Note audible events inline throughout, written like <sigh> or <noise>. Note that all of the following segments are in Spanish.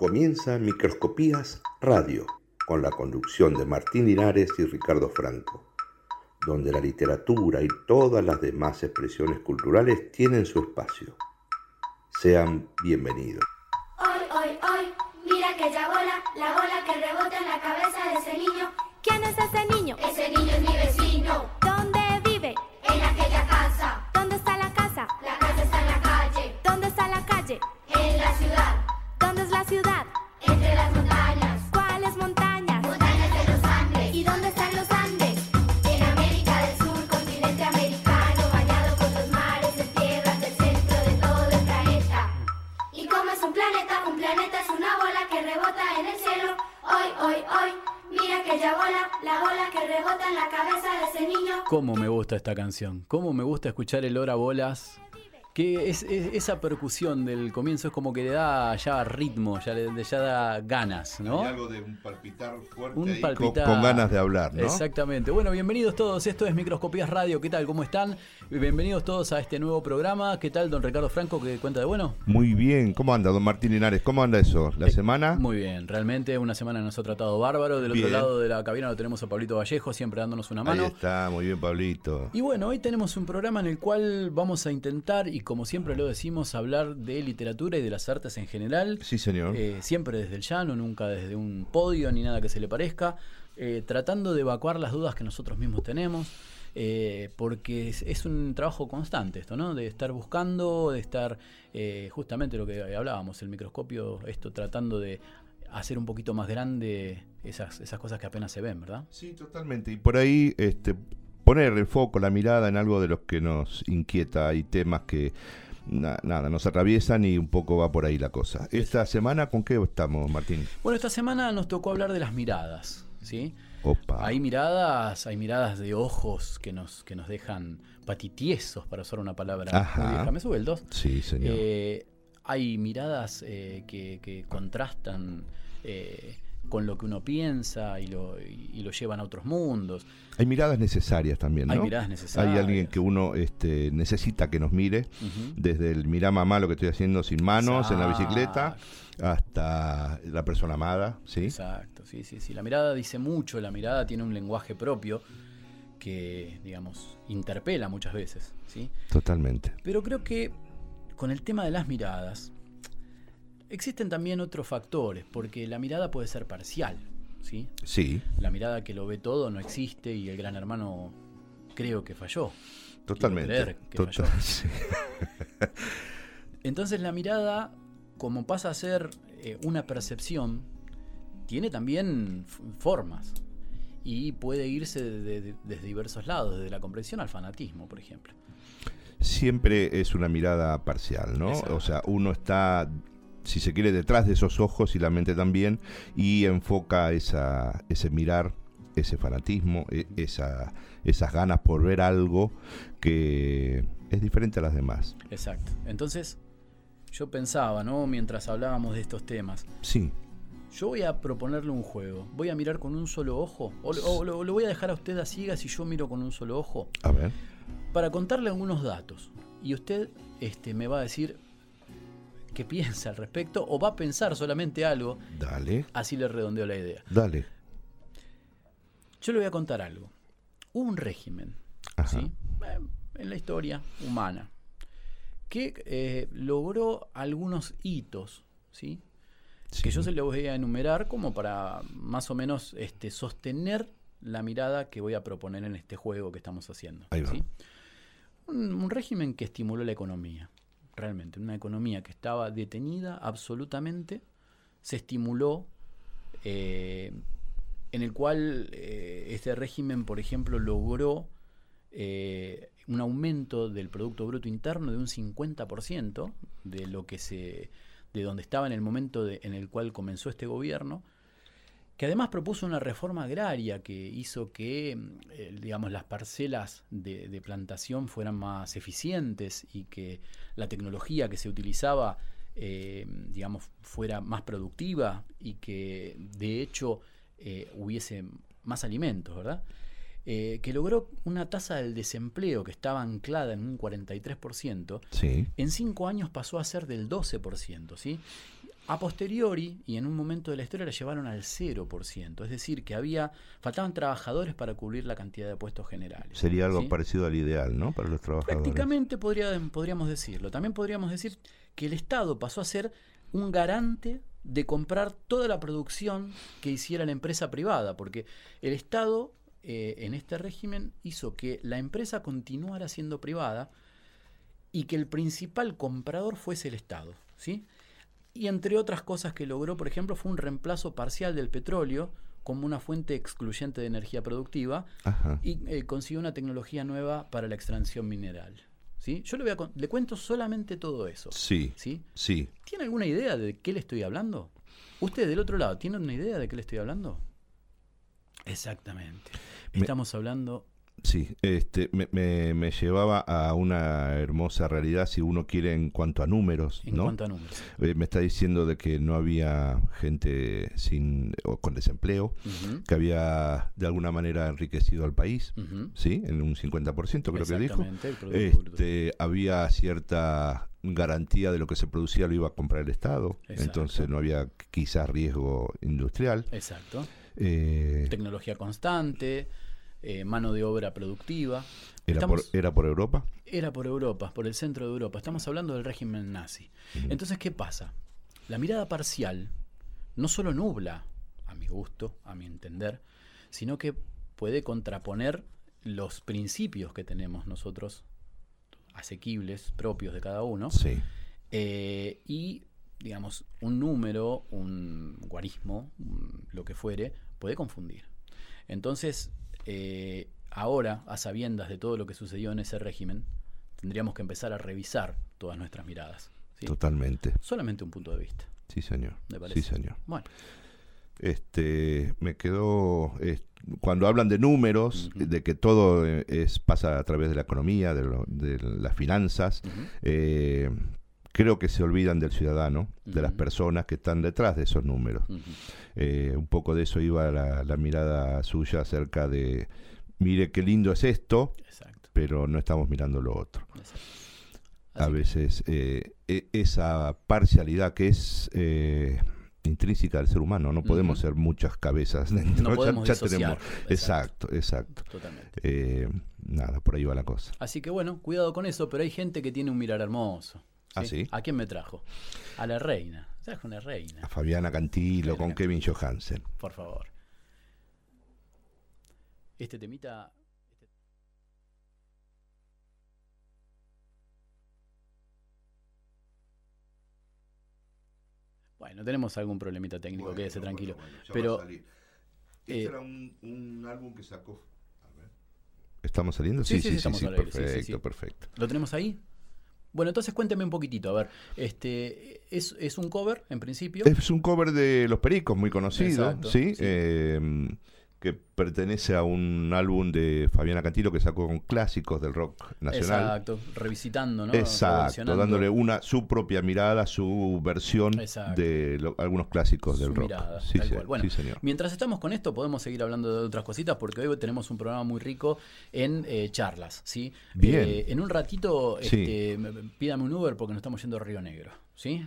Comienza Microscopías Radio, con la conducción de Martín Linares y Ricardo Franco, donde la literatura y todas las demás expresiones culturales tienen su espacio. Sean bienvenidos. Hoy, hoy, hoy, mira aquella bola, la bola que rebota en la cabeza de ese niño. ¿Quién es ese niño? Ese niño es mi vecino. ¿Dónde vive? En aquella casa. ¿Dónde está la casa? La casa está en la calle. ¿Dónde está la calle? En la ciudad. ¿Dónde es la ciudad? Entre las montañas. ¿Cuáles montañas? Montañas de los Andes. ¿Y dónde están los Andes? En América del Sur, continente americano, bañado por los mares de tierras del centro de todo el planeta. Y como es un planeta, un planeta es una bola que rebota en el cielo. Hoy, hoy, hoy, mira aquella bola, la bola que rebota en la cabeza de ese niño. Cómo me gusta esta canción, cómo me gusta escuchar el hora bolas. Que es, es- esa percusión del comienzo es como que le da ya ritmo, ya le ya da ganas, ¿no? Hay algo de un palpitar fuerte Un ahí, palpitar. Con, con ganas de hablar, ¿no? Exactamente. Bueno, bienvenidos todos. Esto es Microscopías Radio. ¿Qué tal? ¿Cómo están? Bienvenidos todos a este nuevo programa. ¿Qué tal, don Ricardo Franco? ¿Qué cuenta de bueno? Muy bien. ¿Cómo anda, don Martín Linares? ¿Cómo anda eso? ¿La Eh, semana? Muy bien, realmente una semana nos ha tratado bárbaro. Del otro lado de la cabina lo tenemos a Pablito Vallejo, siempre dándonos una mano. Ahí está, muy bien, Pablito. Y bueno, hoy tenemos un programa en el cual vamos a intentar, y como siempre lo decimos, hablar de literatura y de las artes en general. Sí, señor. Eh, siempre desde el llano, nunca desde un podio ni nada que se le parezca, eh, tratando de evacuar las dudas que nosotros mismos tenemos, eh, porque es, es un trabajo constante esto, ¿no? De estar buscando, de estar justamente lo que hablábamos, el microscopio, esto tratando de hacer un poquito más grande esas, esas cosas que apenas se ven, ¿verdad? Sí, totalmente. Y por ahí, este, poner el foco, la mirada en algo de los que nos inquieta. Hay temas que, na- nada, nos atraviesan y un poco va por ahí la cosa. Esta semana, ¿con qué estamos, Martín? Bueno, esta semana nos tocó hablar de las miradas, ¿sí? Opa. Hay miradas, hay miradas de ojos que nos, que nos dejan patitiesos, para usar una palabra Ajá. muy vieja. Me sube el 2. Sí, señor. Eh, hay miradas eh, que, que contrastan eh, con lo que uno piensa y lo, y, lo llevan a otros mundos. Hay miradas necesarias también, ¿no? Hay miradas necesarias. Hay alguien que uno este, necesita que nos mire. Desde el mirá mamá lo que estoy haciendo sin manos en la bicicleta hasta la persona amada, ¿sí? Exacto, sí, sí, sí. La mirada dice mucho, la mirada tiene un lenguaje propio que, digamos, interpela muchas veces, ¿sí? Totalmente. Pero creo que con el tema de las miradas existen también otros factores, porque la mirada puede ser parcial, ¿sí? Sí, La mirada que lo ve todo no existe y el gran hermano creo que falló. totalmente. creer que Total- falló. <laughs> sí. Entonces la mirada, como pasa a ser eh, una percepción, tiene también formas y puede irse de- de- desde diversos lados, desde la comprensión al fanatismo, por ejemplo. Siempre es una mirada parcial, ¿no? Exacto. O sea, uno está, si se quiere, detrás de esos ojos y la mente también, y enfoca esa, ese mirar, ese fanatismo, e- esa, esas ganas por ver algo que es diferente a las demás. Exacto. Entonces, yo pensaba, ¿no? Mientras hablábamos de estos temas, Sí, yo voy a proponerle un juego. Voy a mirar con un solo ojo, o, o lo, lo voy a dejar a usted a ciegas si yo miro con un solo ojo, a ver. para contarle algunos datos. Y usted este, me va a decir qué piensa al respecto, o va a pensar solamente algo, Dale, así le redondeo la idea. dale. Yo le voy a contar algo. Hubo un régimen. ¿sí? Eh, en la historia humana, que eh, logró algunos hitos, ¿sí? que yo se los voy a enumerar como para más o menos este, sostener la mirada que voy a proponer en este juego que estamos haciendo. Ahí va. ¿sí? Un, un régimen que estimuló la economía, realmente, una economía que estaba detenida absolutamente, se estimuló, eh, en el cual eh, este régimen, por ejemplo, logró eh, un aumento del Producto Bruto Interno de un 50% de lo que se de donde estaba en el momento en el cual comenzó este gobierno, que además propuso una reforma agraria que hizo que, mm, eh, digamos, las parcelas de, de plantación fueran más eficientes y que la tecnología que se utilizaba, eh, digamos, fuera más productiva y que, de hecho, eh, hubiese más alimentos, ¿verdad? Eh, que logró una tasa del desempleo que estaba anclada en un 43%, Sí. en cinco años pasó a ser del 12%, ¿sí? A posteriori, y en un momento de la historia, la llevaron al 0%. Es decir, que había faltaban trabajadores para cubrir la cantidad de puestos generales. Sería algo ¿sí? parecido al ideal, ¿no? Para los trabajadores. Prácticamente podría, podríamos decirlo. También podríamos decir que el Estado pasó a ser un garante de comprar toda la producción que hiciera la empresa privada, porque el Estado eh, en este régimen hizo que la empresa continuara siendo privada y que el principal comprador fuese el Estado. ¿sí? Y entre otras cosas que logró, por ejemplo, fue un reemplazo parcial del petróleo como una fuente excluyente de energía productiva Ajá. y eh, consiguió una tecnología nueva para la extracción mineral. ¿sí? Yo le, voy a con- le cuento solamente todo eso. Sí, ¿sí? sí. ¿Tiene alguna idea de qué le estoy hablando? ¿Usted del otro lado tiene una idea de qué le estoy hablando? Exactamente. Me- Estamos hablando Sí, este, me, me- me llevaba a una hermosa realidad, si uno quiere, en cuanto a números, en ¿no? cuanto a números. Eh, me está diciendo de que no había gente sin o con desempleo, que había de alguna manera enriquecido al país. ¿sí? En un 50% creo que dijo. Este, había cierta garantía de lo que se producía lo iba a comprar el Estado, Exacto. entonces no había quizás riesgo industrial. Exacto. Eh, Tecnología constante, eh, mano de obra productiva. era, por, Estamos- era por Europa. Era por Europa, por el centro de Europa. Estamos hablando del régimen nazi. Entonces, ¿qué pasa? La mirada parcial no solo nubla, a mi gusto, a mi entender, sino que puede contraponer los principios que tenemos nosotros, asequibles, propios de cada uno, Sí. eh, y, digamos, un número, un guarismo, un- lo que fuere, puede confundir. Entonces, eh, ahora, a sabiendas de todo lo que sucedió en ese régimen, tendríamos que empezar a revisar todas nuestras miradas. ¿sí? Totalmente. Solamente un punto de vista, Sí, señor. me Sí, parece. señor. Bueno, Este, me quedó eh, cuando hablan de números, de que todo eh, es pasa a través de la economía, de, lo- de las finanzas. eh, creo que se olvidan del ciudadano, de las personas que están detrás de esos números. Eh, un poco de eso iba la, la mirada suya acerca de, mire qué lindo es esto, exacto. pero no estamos mirando lo otro. A veces eh, e- esa parcialidad que es eh, intrínseca del ser humano, no podemos ser muchas cabezas <laughs> dentro. no ya- podemos ya tenemos- Exacto, exacto. Totalmente. Eh, nada, por ahí va la cosa. Así que bueno, cuidado con eso, pero hay gente que tiene un mirar hermoso. ¿Ah, sí? ¿A quién me trajo? A la reina. Trajo una reina, A Fabiana Cantilo con Kevin Johansen. por favor. Este temita. Bueno, tenemos algún problemita técnico, quédese tranquilo. Pero, Este eh, era un, álbum que sacó. ¿Estamos saliendo? Sí, Sí, sí, sí, sí, sí, perfecto, perfecto. ¿Lo tenemos ahí? Bueno, entonces cuénteme un poquitito. A ver, este es, es un cover en principio. Es un cover de Los Pericos, muy conocido, Exacto, ¿sí? sí. Eh, que pertenece a un álbum de Fabiana Cantilo que sacó con clásicos del rock nacional. Exacto, revisitando, ¿no? Exacto, dándole una su propia mirada, su versión Exacto. de lo- algunos clásicos Su del rock. mirada, sí, tal sí, cual. Bueno, sí, señor. Mientras estamos con esto, podemos seguir hablando de otras cositas porque hoy tenemos un programa muy rico en eh, charlas, ¿sí? Bien. Eh, en un ratito, este, me- me- pídame un Uber porque nos estamos yendo a Río Negro, ¿sí?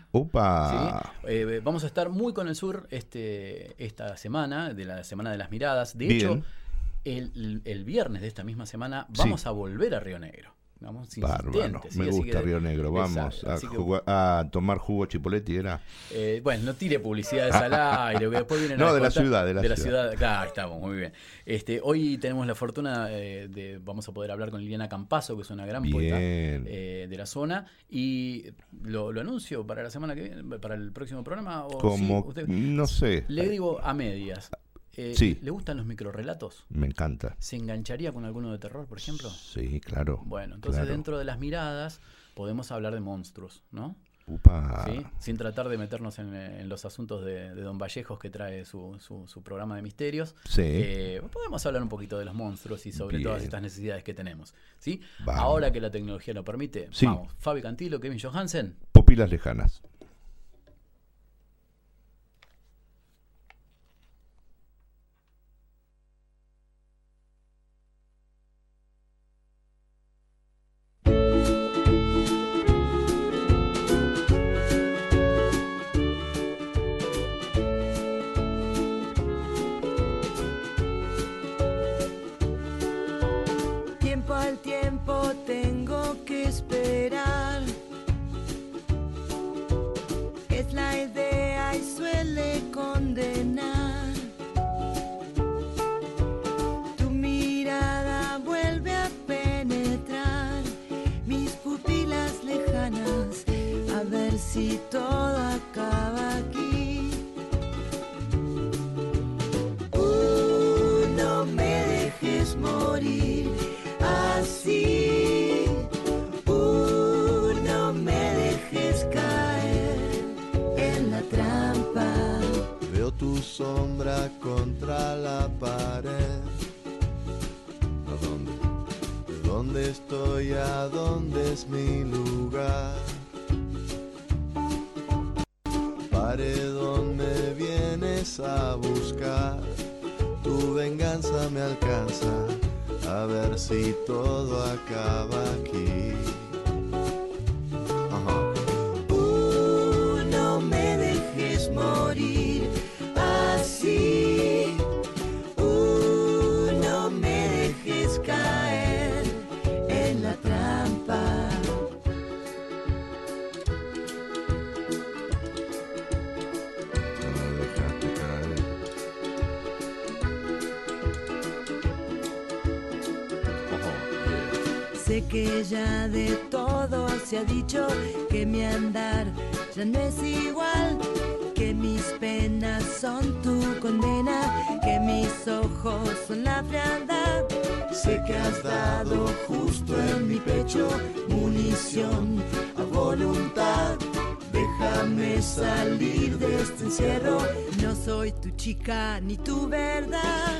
¿Sí? Eh, vamos a estar muy con el sur este, esta semana, de la Semana de las Miradas. De Bien. hecho, el, el viernes de esta misma semana Sí. vamos a volver a Río Negro. Vamos Bárbaro, me gusta que- Río Negro, vamos a, así que- jugar- a tomar jugo Chipoletti, ¿era? eh, bueno, no tire publicidades al <laughs> aire, después vienen No, a de la ciudad, de la ciudad. ciudad. Claro, estamos, muy bien. Este, hoy tenemos la fortuna eh, de, vamos a poder hablar con Liliana Campazo, que es una gran poeta eh, de la zona, y lo, lo anuncio para la semana que viene, para el próximo programa. O Como, sí, usted- no sé, le digo a medias. Eh, Sí. ¿Le gustan los microrelatos? me encanta. ¿Se engancharía con alguno de terror, por ejemplo? Sí, claro. Bueno, entonces claro. dentro de las miradas podemos hablar de monstruos, ¿no? Upa. ¿sí? sin tratar de meternos en, eh, en los asuntos de, de Don Vallejos que trae su, su- su programa de misterios. Sí. Eh, podemos hablar un poquito de los monstruos y sobre Bien. todas estas necesidades que tenemos. ¿sí? Vamos. Ahora que la tecnología lo permite, Sí. vamos. Fabi Cantilo, Kevin Johansen. Pupilas lejanas. Si todo acaba aquí. Uh, no me dejes morir así. Uh, no me dejes caer en la trampa. Veo tu sombra contra la pared. ¿A dónde? ¿Dónde estoy? ¿A dónde es mi lugar? Paredón me vienes a buscar. Tu venganza me alcanza. A ver si todo acaba aquí. Ya de todo se ha dicho que mi andar ya no es igual, que mis penas son tu condena, que mis ojos son la frialdad. Sé que has dado justo en mi pecho munición a voluntad. Déjame salir de este encierro, no soy tu chica ni tu verdad.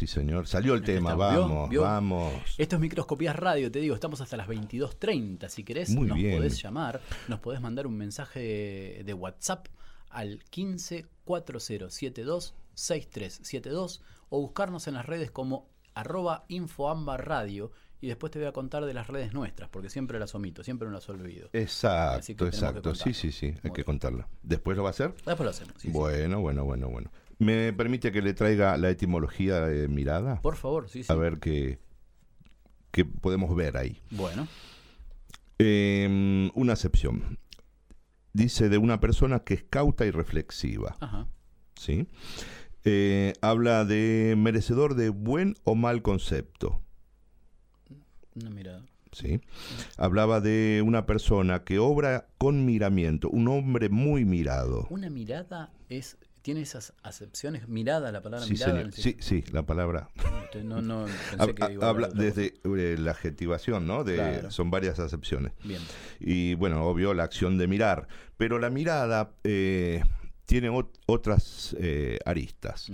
Sí, señor. Salió el tema, vamos, ¿Vio? vamos. Esto es Microscopías Radio, te digo, estamos hasta las 22.30. Si querés, Muy nos bien. podés llamar, nos podés mandar un mensaje de, WhatsApp al 15 4072 6372 o buscarnos en las redes como arroba radio y después te voy a contar de las redes nuestras, porque siempre las omito, siempre no las olvido. Exacto, exacto. Sí, sí, sí, hay que contarla. ¿Después lo va a hacer? Después lo hacemos. sí, sí. bueno, bueno, bueno, bueno. ¿Me permite que le traiga la etimología de mirada? Por favor, sí, sí. A ver qué, qué podemos ver ahí. Bueno, Eh, una acepción. dice de una persona que es cauta y reflexiva. Ajá. ¿sí? Eh, habla de merecedor de buen o mal concepto. Una mirada. ¿sí? Hablaba de una persona que obra con miramiento, un hombre muy mirado. Una mirada es tiene esas acepciones. Mirada, la palabra Sí, mirada. señor. sí- sí, la palabra. No, no, <laughs> pensé que iba a habla desde eh, la adjetivación, ¿no? De, Claro. Son varias acepciones. Bien. Y bueno, obvio, la acción de mirar. Pero la mirada eh, tiene ot- otras eh, aristas.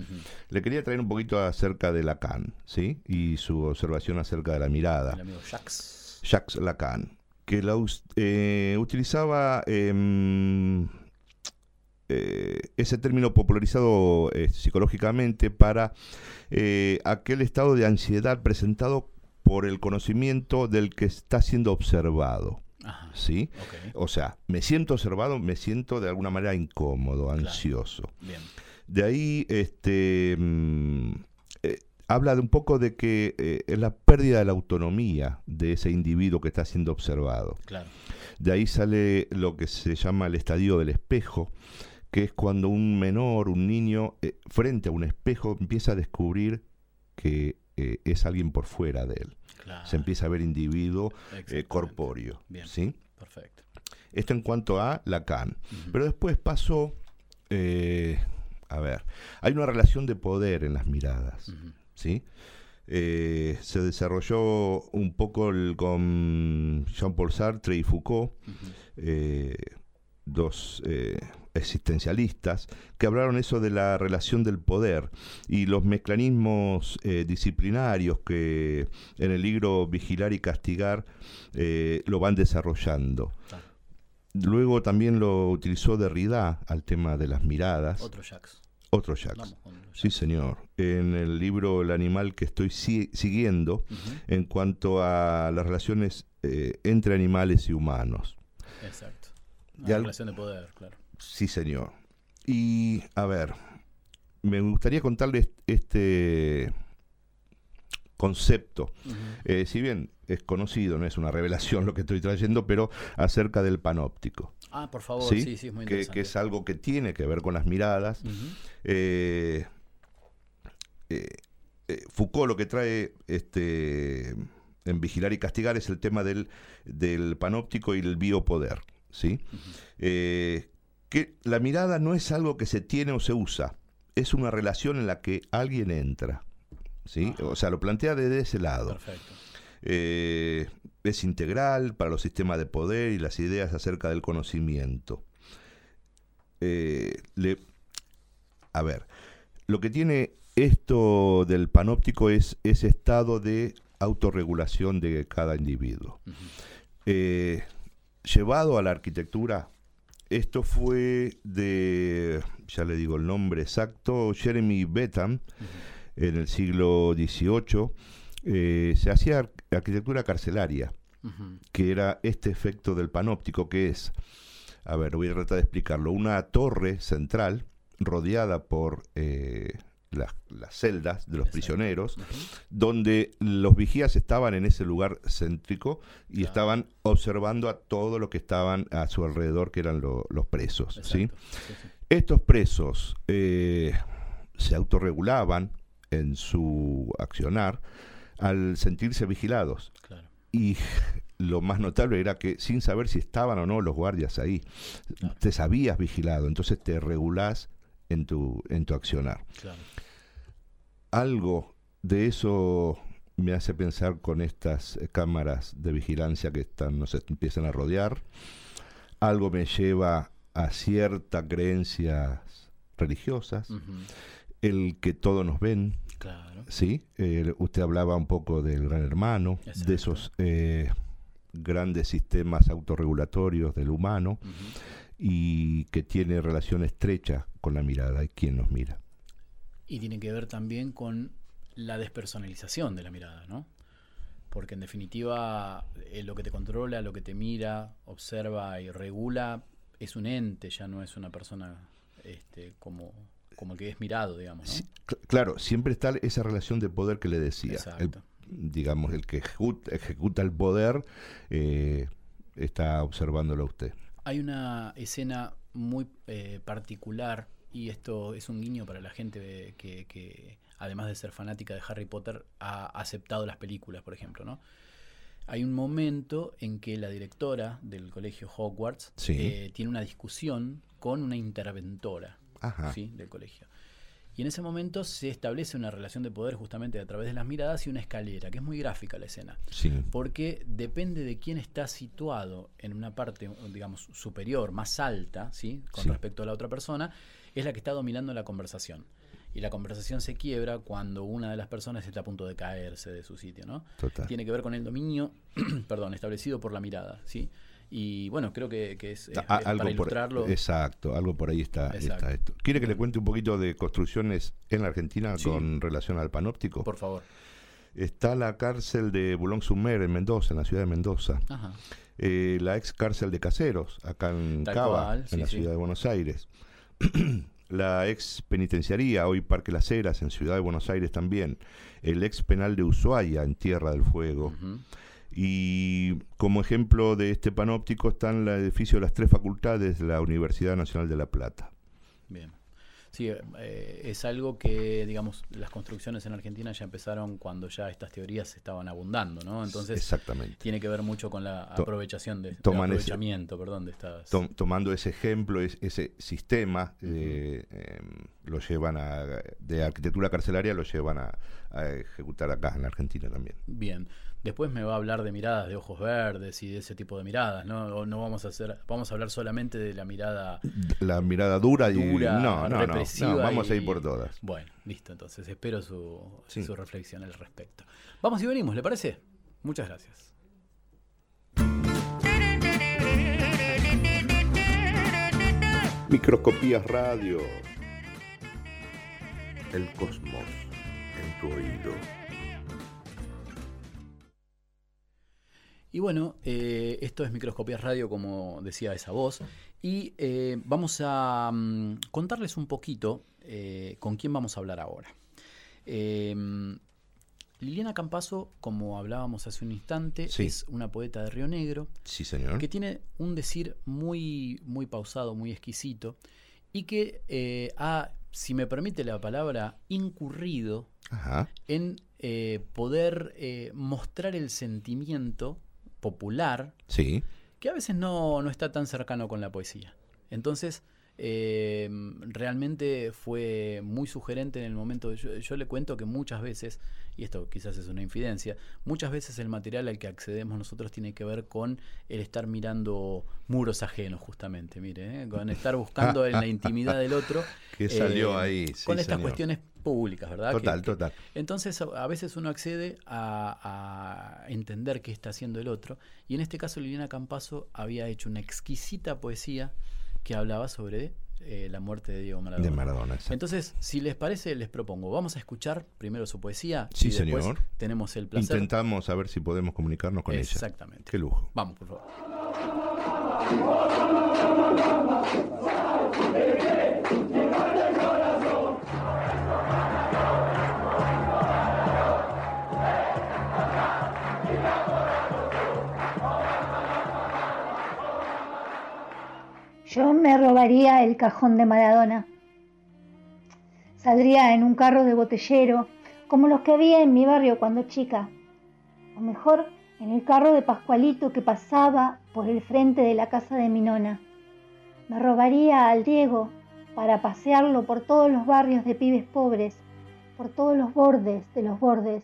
Le quería traer un poquito acerca de Lacan, ¿sí? Y su observación acerca de la mirada. El amigo Jacques. Jacques Lacan, que la utilizaba em, eh, ese término popularizado eh, psicológicamente para eh, aquel estado de ansiedad presentado por el conocimiento del que está siendo observado. Ajá. ¿Sí? O sea, me siento observado, me siento de alguna manera incómodo, ansioso. Bien. De ahí, este, mm, habla de un poco de que es la pérdida de la autonomía de ese individuo que está siendo observado. Claro. De ahí sale lo que se llama el estadio del espejo, que es cuando un menor, un niño, eh, frente a un espejo empieza a descubrir que eh, es alguien por fuera de él. Claro. Se empieza a ver individuo eh, corpóreo. Bien. ¿sí? Perfecto. Esto en cuanto a Lacan. Pero después pasó, eh, a ver, hay una relación de poder en las miradas. ¿sí? Se desarrolló un poco el- con Jean-Paul Sartre y Foucault, dos existencialistas, que hablaron eso de la relación del poder y los mecanismos eh, disciplinarios que en el libro Vigilar y Castigar eh, lo van desarrollando. Luego también lo utilizó Derrida al tema de las miradas. Otro Jacques. Otro Jacques. Vamos Sí, señor. En el libro El animal que estoy si- siguiendo, en cuanto a las relaciones eh, entre animales y humanos. Exacto. Al- relación de poder, claro. Sí, señor. Y, a ver, me gustaría contarles este concepto. Eh, si bien es conocido, no es una revelación lo que estoy trayendo, pero acerca del panóptico. Ah, por favor, ¿sí? sí, sí, es muy que, interesante. que es algo que tiene que ver con las miradas. Eh, eh, eh, Foucault lo que trae este, en Vigilar y Castigar es el tema del, del panóptico y el biopoder. ¿sí? Que la mirada no es algo que se tiene o se usa, es una relación en la que alguien entra. ¿sí? Ajá. O sea, lo plantea desde ese lado. Perfecto. Eh, es integral para los sistemas de poder y las ideas acerca del conocimiento. Eh, le- a ver, lo que tiene esto del panóptico es ese estado de autorregulación de cada individuo. Eh, llevado a la arquitectura, esto fue de, ya le digo el nombre exacto, Jeremy Bentham, en el siglo XVIII, eh, se hacía ar- arquitectura carcelaria, que era este efecto del panóptico, que es, a ver, voy a tratar de explicarlo, una torre central rodeada por eh, las, las celdas de los Exacto. prisioneros, donde los vigías estaban en ese lugar céntrico y Claro. estaban observando a todo lo que estaban a su alrededor, que eran lo- los presos. ¿sí? Exacto. Sí, sí. Estos presos eh, se autorregulaban en su accionar al sentirse vigilados. Claro. Y <laughs> lo más notable era que sin saber si estaban o no los guardias ahí, Claro. te sabías vigilado, entonces te regulás en tu, en tu accionar. Claro. Algo de eso me hace pensar con estas eh, cámaras de vigilancia que están, nos empiezan a rodear. Algo me lleva a ciertas creencias religiosas, el que todos nos ven, Claro. ¿sí? Eh, usted hablaba un poco del gran hermano, Exacto. de esos eh, grandes sistemas autorregulatorios del humano y que tiene relación estrecha con la mirada y quién nos mira. Y tiene que ver también con la despersonalización de la mirada, ¿no? Porque en definitiva eh, lo que te controla, lo que te mira, observa y regula es un ente, ya no es una persona este, como, como el que es mirado, digamos, ¿no? Sí, claro, siempre está esa relación de poder que le decía. El- Exacto. digamos, el que ejecuta, ejecuta el poder eh, está observándolo a usted. Hay una escena muy eh, particular y esto es un guiño para la gente que, que, además de ser fanática de Harry Potter, ha aceptado las películas, por ejemplo, ¿no? Hay un momento en que la directora del colegio Hogwarts Sí. eh, tiene una discusión con una interventora Ajá. ¿sí? del colegio. Y en ese momento se establece una relación de poder justamente a través de las miradas y una escalera, que es muy gráfica la escena Sí. porque depende de quién está situado en una parte, digamos, superior, más alta, ¿sí? Con Sí. respecto a la otra persona, es la que está dominando la conversación. Y la conversación se quiebra cuando una de las personas está a punto de caerse de su sitio, ¿no? Total. Tiene que ver con el dominio, <clears throat> perdón, establecido por la mirada, ¿sí? Y bueno, creo que, que es, es- Ah, es algo para por, ilustrarlo. exacto, algo por ahí está, está esto. ¿Quiere que le cuente un poquito de construcciones en la Argentina Sí. con relación al panóptico? Por favor. Está la cárcel de Boulogne-sur-Mer en Mendoza, en la ciudad de Mendoza. Ajá. Eh, la ex cárcel de Caseros, acá en Tal Cava, cual, en la sí. ciudad de Buenos Aires. <clears throat> la ex penitenciaría, hoy Parque Las Heras, en Ciudad de Buenos Aires también. El ex penal de Ushuaia, en Tierra del Fuego. Y como ejemplo de este panóptico está en el edificio de las tres facultades de la Universidad Nacional de La Plata. Bien. Sí, eh, es algo que, digamos, las construcciones en Argentina ya empezaron cuando ya estas teorías estaban abundando, ¿no? Entonces, Exactamente. tiene que ver mucho con la aprovechación de, de toman ese- aprovechamiento, perdón, de estas. Tom- tomando ese ejemplo, es- ese sistema, eh, em, lo llevan a, de arquitectura carcelaria, lo llevan a, a ejecutar acá en la Argentina también. Bien. Después me va a hablar de miradas de ojos verdes y de ese tipo de miradas, ¿no? No vamos a hacer, vamos a hablar solamente de la mirada La mirada dura y... dura, no, no, no, represiva. no, vamos a y- ir por todas. Bueno, listo, entonces espero su, Sí. su reflexión al respecto. Vamos y venimos, ¿le parece? Muchas gracias. Microscopías Radio. El cosmos en tu oído. Y bueno, eh, esto es Microscopías Radio, como decía esa voz. Y eh, vamos a mm, contarles un poquito eh, con quién vamos a hablar ahora. Liliana Campazo, como hablábamos hace un instante, Sí. es una poeta de Río Negro Sí, señor. que tiene un decir muy, muy pausado, muy exquisito, y que ha, si me permite la palabra, incurrido Ajá. en eh, poder eh, mostrar el sentimiento popular Sí. que a veces no, no está tan cercano con la poesía. Entonces, eh, realmente fue muy sugerente en el momento. Yo, yo le cuento que muchas veces, y esto quizás es una infidencia, muchas veces el material al que accedemos nosotros tiene que ver con el estar mirando muros ajenos, justamente, mire, ¿eh? con estar buscando en la intimidad del otro. <laughs> Que salió eh, ahí, sí, con estas señor. cuestiones públicas, ¿verdad? Que- Total, que- total. entonces a veces uno accede a, a entender qué está haciendo el otro y en este caso Liliana Campazo había hecho una exquisita poesía que hablaba sobre eh, la muerte de Diego Maradona. De Maradona, exacto. Entonces, si les parece, les propongo, vamos a escuchar primero su poesía Sí, y después señor. tenemos el placer. Intentamos a ver si podemos comunicarnos con ella. Exactamente. Qué lujo. Vamos, por favor. Yo me robaría el cajón de Maradona. Saldría en un carro de botellero, como los que había en mi barrio cuando chica. O mejor, en el carro de Pascualito que pasaba por el frente de la casa de mi nona. Me robaría al Diego para pasearlo por todos los barrios de pibes pobres, por todos los bordes de los bordes.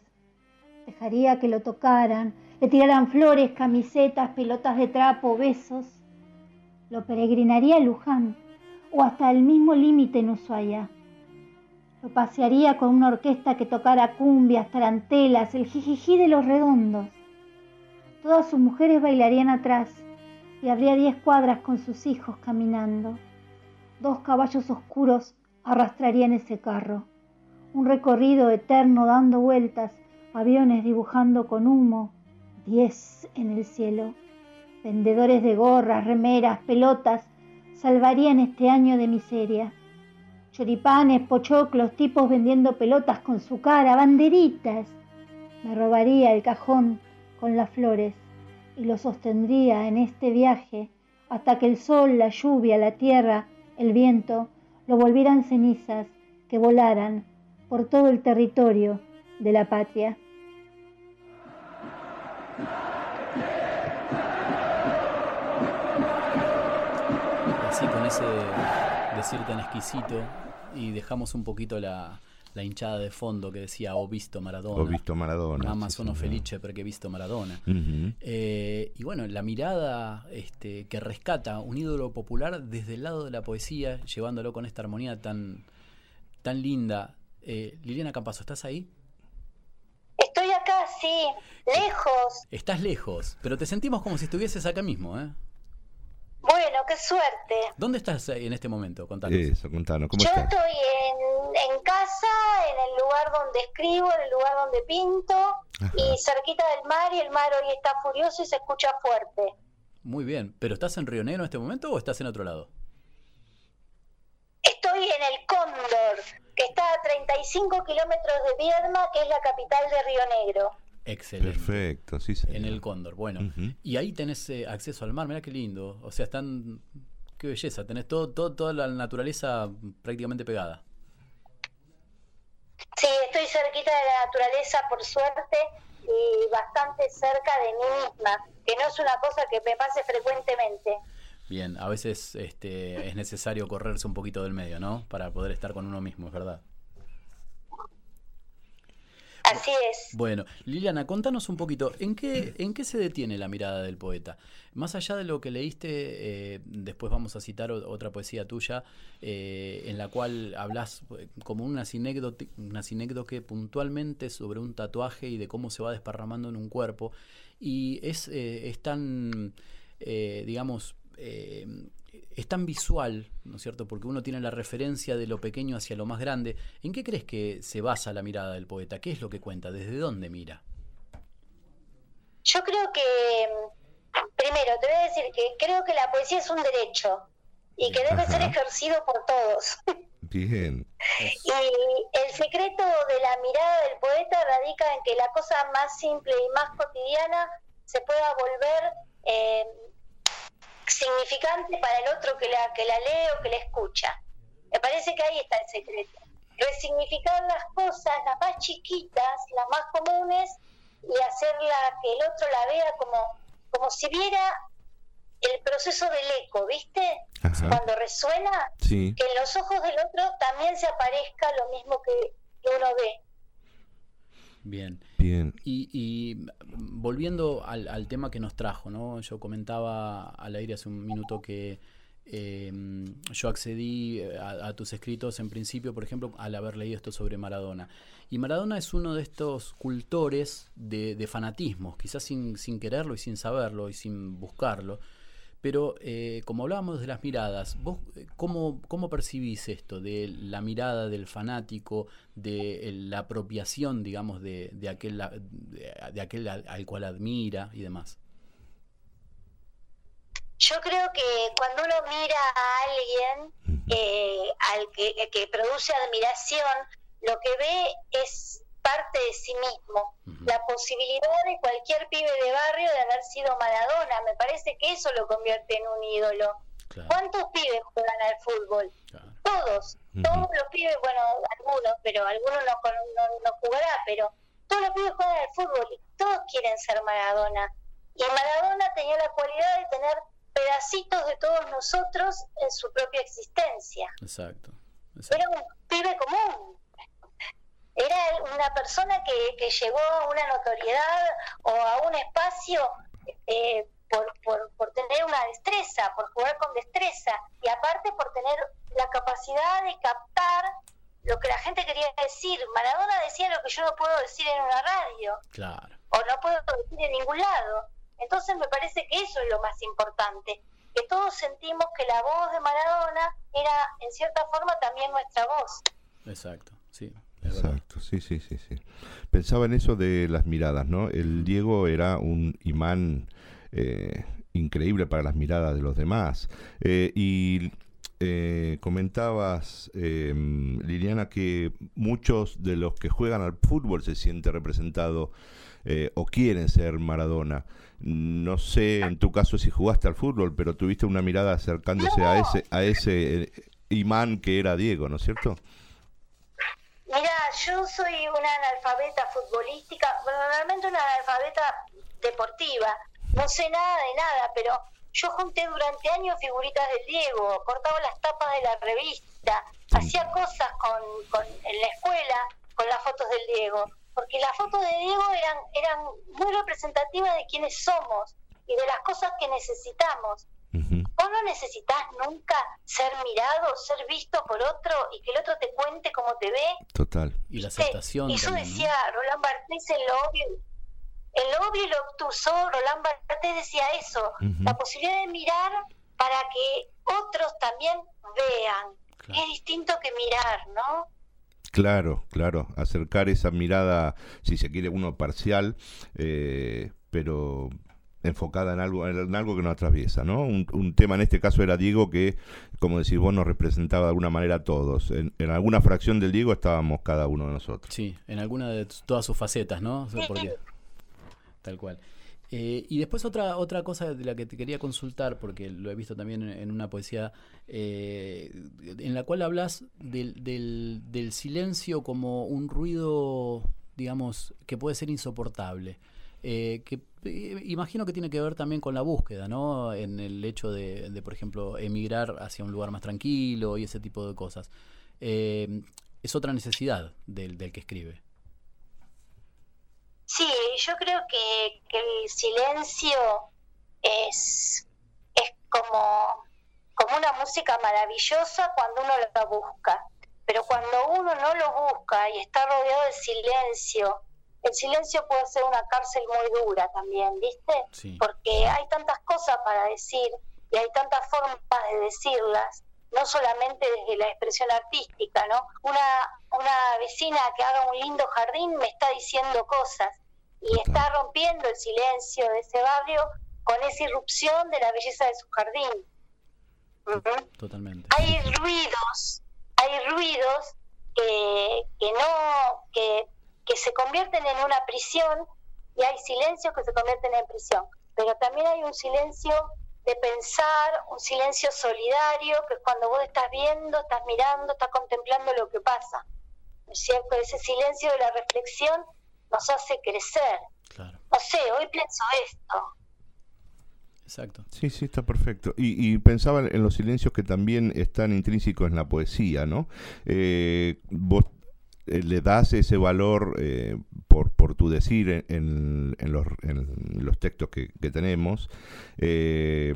Dejaría que lo tocaran, le tiraran flores, camisetas, pelotas de trapo, besos lo peregrinaría a Luján o hasta el mismo límite en Ushuaia. Lo pasearía con una orquesta que tocara cumbias, tarantelas, el jijijí de los redondos. Todas sus mujeres bailarían atrás y habría diez cuadras con sus hijos caminando. Dos caballos oscuros arrastrarían ese carro. Un recorrido eterno dando vueltas, aviones dibujando con humo, diez en el cielo. Vendedores de gorras, remeras, pelotas, salvarían este año de miseria. Choripanes, pochoclos, tipos vendiendo pelotas con su cara, banderitas. Me robaría el cajón con las flores y lo sostendría en este viaje hasta que el sol, la lluvia, la tierra, el viento lo volvieran cenizas que volaran por todo el territorio de la patria. Decir tan exquisito y dejamos un poquito la, la hinchada de fondo que decía ho visto Maradona. Ho visto Maradona. Mamma sí, sono señor. felice perché he visto Maradona. Eh, y bueno, la mirada este, que rescata un ídolo popular desde el lado de la poesía, llevándolo con esta armonía tan, tan linda. Eh, Liliana Campazo, ¿estás ahí? Estoy acá, sí, lejos. Estás lejos, pero te sentimos como si estuvieses acá mismo, ¿eh? Qué suerte. ¿Dónde estás eh, en este momento? Contanos. Eso, contanos, ¿cómo Yo estás? estoy en, en casa, en el lugar donde escribo, en el lugar donde pinto, Ajá. y cerquita del mar, y el mar hoy está furioso y se escucha fuerte. Muy bien, ¿pero estás en Río Negro en este momento o estás en otro lado? Estoy en el Cóndor, que está a 35 kilómetros de Viedma, que es la capital de Río Negro. Excelente. Perfecto, sí, señor. En el Cóndor, bueno. Y ahí tenés eh, acceso al mar, mira qué lindo. O sea, están... Qué belleza, tenés todo, todo, toda la naturaleza prácticamente pegada. Sí, estoy cerquita de la naturaleza, por suerte, y bastante cerca de mí misma, que no es una cosa que me pase frecuentemente. Bien, a veces este, es necesario correrse un poquito del medio, ¿no? Para poder estar con uno mismo, es verdad. Así es. Bueno, Liliana, contanos un poquito, ¿en qué, ¿en qué se detiene la mirada del poeta? Más allá de lo que leíste, eh, después vamos a citar otra poesía tuya, eh, en la cual hablas eh, como una sinécdote, una sinécdoque puntualmente sobre un tatuaje y de cómo se va desparramando en un cuerpo. Y es, eh, es tan, eh, digamos, eh, es tan visual, ¿no es cierto? Porque uno tiene la referencia de lo pequeño hacia lo más grande. ¿En qué crees que se basa la mirada del poeta? ¿Qué es lo que cuenta? ¿Desde dónde mira? Yo creo que, primero, te voy a decir que creo que la poesía es un derecho y que debe ser ejercido por todos. <laughs> Bien. Y el secreto de la mirada del poeta radica en que la cosa más simple y más cotidiana se pueda volver eh, significante para el otro que la, que la lee o que la escucha. Me parece que ahí está el secreto. Resignificar las cosas, las más chiquitas, las más comunes, y hacerla que el otro la vea como, como si viera el proceso del eco, ¿viste? Ajá. Cuando resuena, Sí. que en los ojos del otro también se aparezca lo mismo que, que uno ve. Bien. Bien. Y, y, volviendo al, al tema que nos trajo, ¿no? Yo comentaba al aire hace un minuto que eh, yo accedí eh, a, a tus escritos en principio, por ejemplo, al haber leído esto sobre Maradona. Y Maradona es uno de estos cultores de, de fanatismos, quizás sin, sin quererlo y sin saberlo y sin buscarlo. Pero eh, como hablábamos de las miradas, ¿vos eh, cómo, cómo percibís esto de la mirada del fanático, de eh, la apropiación, digamos, de, de aquel, de, de aquel al, al cual admira y demás? Yo creo que cuando uno mira a alguien eh, al que, que produce admiración, lo que ve es parte de sí mismo. La posibilidad de cualquier pibe de barrio de haber sido Maradona. Me parece que eso lo convierte en un ídolo. ¿Cuántos pibes juegan al fútbol? Todos. Todos los pibes, bueno, algunos, pero algunos no, no, no jugará, pero todos los pibes juegan al fútbol y todos quieren ser Maradona. Y Maradona tenía la cualidad de tener pedacitos de todos nosotros en su propia existencia. Exacto. Era un pibe común. Era una persona que, que llegó a una notoriedad o a un espacio eh, por, por, por tener una destreza, por jugar con destreza y aparte por tener la capacidad de captar lo que la gente quería decir. Maradona decía lo que yo no puedo decir en una radio Claro. o no puedo decir en ningún lado. Entonces me parece que eso es lo más importante, que todos sentimos que la voz de Maradona era en cierta forma también nuestra voz. Exacto, sí. es. Exacto, sí, sí, sí, sí. Pensaba en eso de las miradas, ¿no? El Diego era un imán eh, increíble para las miradas de los demás. Eh, y eh, comentabas, eh, Liliana, que muchos de los que juegan al fútbol se sienten representados eh, o quieren ser Maradona. No sé en tu caso si jugaste al fútbol, pero tuviste una mirada acercándose a ese a ese eh, imán que era Diego, ¿no es cierto? Mira, yo soy una analfabeta futbolística, bueno, realmente una analfabeta deportiva. No sé nada de nada, pero yo junté durante años figuritas del Diego, cortaba las tapas de la revista, hacía cosas con, con, en la escuela con las fotos del Diego, porque las fotos de Diego eran, eran muy representativas de quiénes somos y de las cosas que necesitamos. Vos no necesitas nunca ser mirado, ser visto por otro y que el otro te cuente cómo te ve. Total. Y la aceptación. Y eso también, ¿no? decía Roland Barthes en lo obvio. En lo obvio y lo obtuso, Roland Barthes decía eso, la posibilidad de mirar para que otros también vean. Claro. Es distinto que mirar, ¿no? Claro, claro, acercar esa mirada, si se quiere, uno parcial, eh, pero enfocada en algo, en algo que nos atraviesa, ¿no? Un, un tema en este caso era Diego que, como decís vos, nos representaba de alguna manera a todos. En, en alguna fracción del Diego estábamos cada uno de nosotros. Sí, en alguna de todas sus facetas, ¿no? Porque, tal cual. Eh, y después otra, otra cosa de la que te quería consultar, porque lo he visto también en, en una poesía, eh, en la cual hablas del, del, del silencio como un ruido, digamos, que puede ser insoportable. Eh, que eh, imagino que tiene que ver también con la búsqueda, ¿no? En el hecho de, por ejemplo, emigrar hacia un lugar más tranquilo y ese tipo de cosas. Eh, es otra necesidad del, que escribe. Sí, yo creo que, que el silencio es, es como, como una música maravillosa cuando uno la busca. Pero cuando uno no lo busca y está rodeado de silencio, el silencio puede ser una cárcel muy dura también, ¿viste? Sí. Porque hay tantas cosas para decir y hay tantas formas de decirlas, no solamente desde la expresión artística, ¿no? Una, una vecina que haga un lindo jardín me está diciendo cosas y está rompiendo el silencio de ese barrio con esa irrupción de la belleza de su jardín. Totalmente. hay ruidos, hay ruidos que, que no, que, que se convierten en una prisión y hay silencios que se convierten en prisión. Pero también hay un silencio de pensar, un silencio solidario, que es cuando vos estás viendo, estás mirando, estás contemplando lo que pasa. ¿No es cierto? Ese silencio de la reflexión nos hace crecer. Claro, No sé, hoy pienso esto. exacto. Sí, sí, está perfecto. Y, y pensaba en los silencios que también están intrínsecos en la poesía, ¿no? Eh, vos eh, le das ese valor eh, por, por tu decir en, en- los, en los textos que, que tenemos. Eh,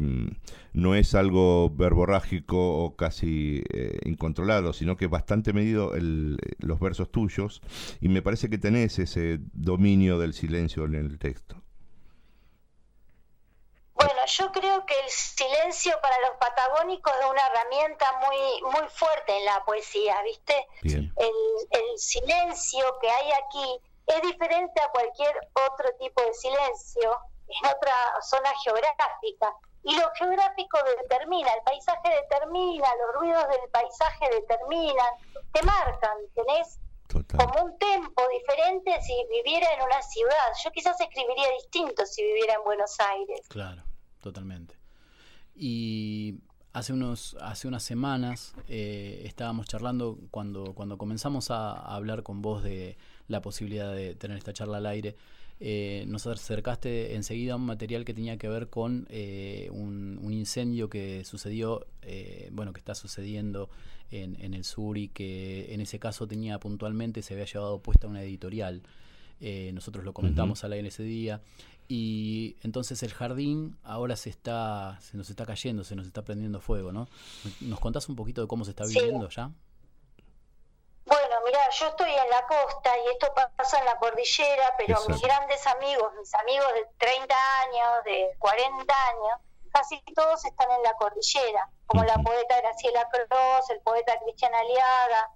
no es algo verborrágico o casi eh, incontrolado, sino que es bastante medido el- los versos tuyos y me parece que tenés ese dominio del silencio en el texto. Yo creo que el silencio para los patagónicos es una herramienta muy muy fuerte en la poesía, ¿viste? Bien. El, el silencio que hay aquí es diferente a cualquier otro tipo de silencio en otra zona geográfica. Y lo geográfico determina, el paisaje determina, los ruidos del paisaje determinan, te marcan, tenés Total. como un tempo diferente si viviera en una ciudad. Yo quizás escribiría distinto si viviera en Buenos Aires. Claro, totalmente. Y hace unos, hace unas semanas eh, estábamos charlando cuando, cuando comenzamos a, a hablar con vos de la posibilidad de tener esta charla al aire. eh, nos acercaste enseguida a un material que tenía que ver con eh, un, un incendio que sucedió, eh, bueno, que está sucediendo en, en el sur y que en ese caso tenía puntualmente, se había llevado puesta una editorial. Nosotros lo comentamos al aire ese día. Y entonces el jardín ahora se está, se nos está cayendo, se nos está prendiendo fuego, ¿no? ¿Nos contás un poquito de cómo se está Sí. viviendo ya? Bueno, mira, yo estoy en la costa y esto pasa en la cordillera, pero mis grandes amigos, mis amigos de 30 años, de 40 años, casi todos están en la cordillera, como la poeta Graciela Cross, el poeta Cristian Aliaga,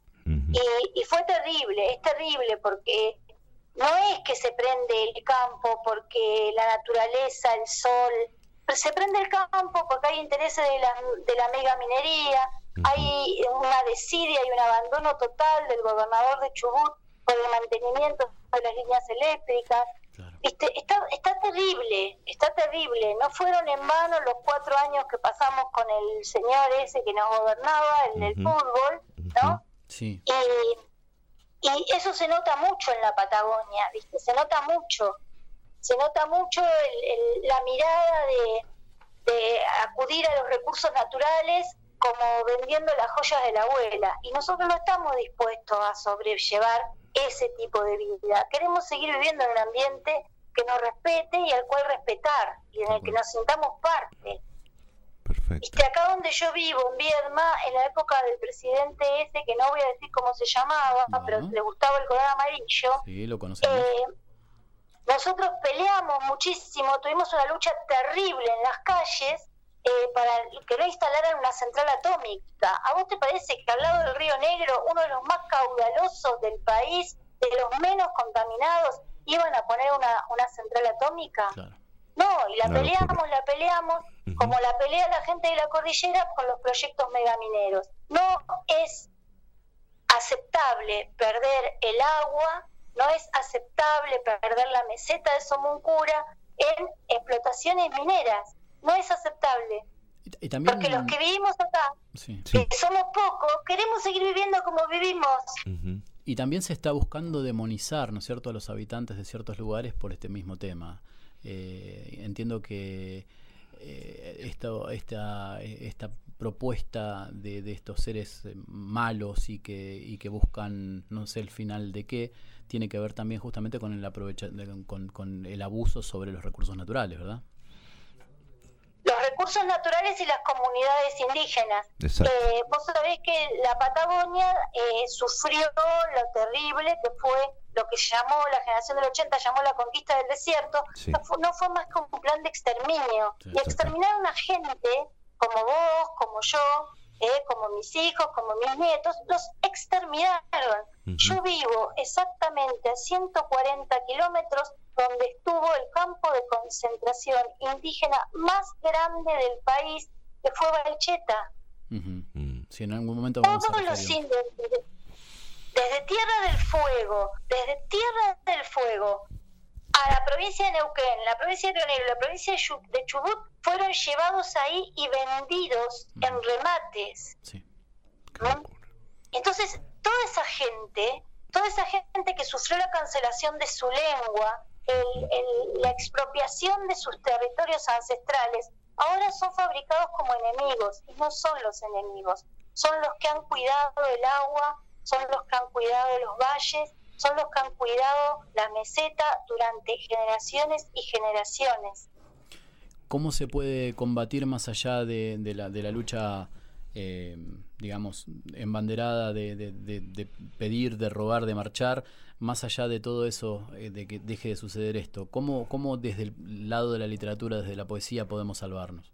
y fue terrible, es terrible porque no es que se prende el campo porque la naturaleza, el sol, pero se prende el campo porque hay intereses de la, de la mega minería, Hay una desidia y un abandono total del gobernador de Chubut por el mantenimiento de las líneas eléctricas. Está, está terrible, está terrible. No fueron en vano los cuatro años que pasamos con el señor ese que nos gobernaba, el del fútbol, ¿no? Sí. Y, y eso se nota mucho en la Patagonia, ¿viste? Se nota mucho. Se nota mucho el- el- la mirada de, de acudir a los recursos naturales como vendiendo las joyas de la abuela. Y nosotros no estamos dispuestos a sobrellevar ese tipo de vida. Queremos seguir viviendo en un ambiente que nos respete y al cual respetar y en el que nos sintamos parte. Viste, acá donde yo vivo, en Viedma, en la época del presidente ese, que no voy a decir cómo se llamaba, pero le gustaba el color amarillo, Sí, lo conocemos. eh, nosotros peleamos muchísimo, tuvimos una lucha terrible en las calles eh, para que no instalaran una central atómica. ¿A vos te parece que al lado del Río Negro, uno de los más caudalosos del país, de los menos contaminados, iban a poner una, una central atómica? No, y la Una peleamos, la peleamos, como la pelea la gente de la cordillera con los proyectos megamineros. No es aceptable perder el agua, no es aceptable perder la meseta de Somuncura en explotaciones mineras. No es aceptable. Y también, Porque los que vivimos acá, sí. que somos pocos, queremos seguir viviendo como vivimos. Y también se está buscando demonizar, ¿no es cierto?, a los habitantes de ciertos lugares por este mismo tema. Eh, entiendo que eh, esto, esta, esta propuesta de, de estos seres eh, malos y que, y que buscan, no sé el final de qué, tiene que ver también justamente con el, aprovecha, con, con el abuso sobre los recursos naturales, ¿verdad? los recursos naturales y las comunidades indígenas. Exacto. Eh, vos sabés que la Patagonia eh, sufrió lo terrible que fue lo que llamó la generación del 80, llamó la conquista del desierto, Sí. no, fue, no fue más que un plan de exterminio. y exterminaron a gente como vos, como yo, eh, como mis hijos, como mis nietos, los exterminaron. Yo vivo exactamente a 140 kilómetros donde estuvo el campo de concentración indígena más grande del país, que fue Valcheta. Ujú. Si en algún momento vamos a Todos los indios, desde, Tierra del Fuego, desde Tierra del Fuego a la provincia de Neuquén, la provincia de Río Negro, la provincia de Chu- de Chubut, fueron llevados ahí y vendidos en remates. ¿no? Entonces, toda esa gente, toda esa gente que sufrió la cancelación de su lengua, el- el- la expropiación de sus territorios ancestrales, ahora son fabricados como enemigos y no son los enemigos, son los que han cuidado el agua, son los que han cuidado los valles, son los que han cuidado la meseta durante generaciones y generaciones. ¿Cómo se puede combatir más allá de, la, de la lucha, eh, digamos, embanderada de, de- de- de pedir, de robar, de marchar, más allá de todo eso, eh, de que deje de suceder esto? ¿Cómo, ¿Cómo desde el lado de la literatura, desde la poesía, podemos salvarnos?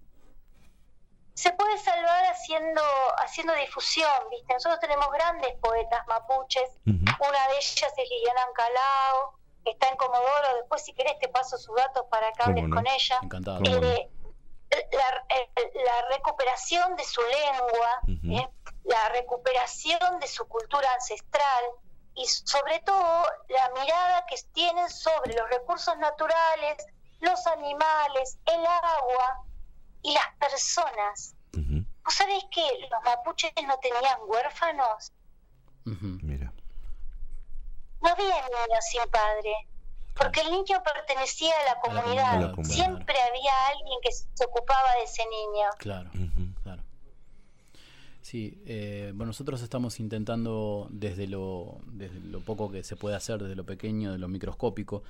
Se puede salvar haciendo haciendo difusión, ¿viste? Nosotros tenemos grandes poetas mapuches, una de ellas es Liliana Ancalao, que está en Comodoro, después si querés te paso sus datos para que hables con ella. Encantado. Eh, la, eh, la recuperación de su lengua, ¿eh? la recuperación de su cultura ancestral y sobre todo la mirada que tienen sobre los recursos naturales, los animales, el agua y las personas. ¿Vos sabés que los mapuches no tenían huérfanos? Mira. No había niños sin padre, porque el niño pertenecía a la comunidad. a la comunidad. Siempre había alguien que se ocupaba de ese niño. Claro, claro. Sí, eh, bueno, nosotros estamos intentando desde lo, desde lo poco que se puede hacer, desde lo pequeño, de lo microscópico,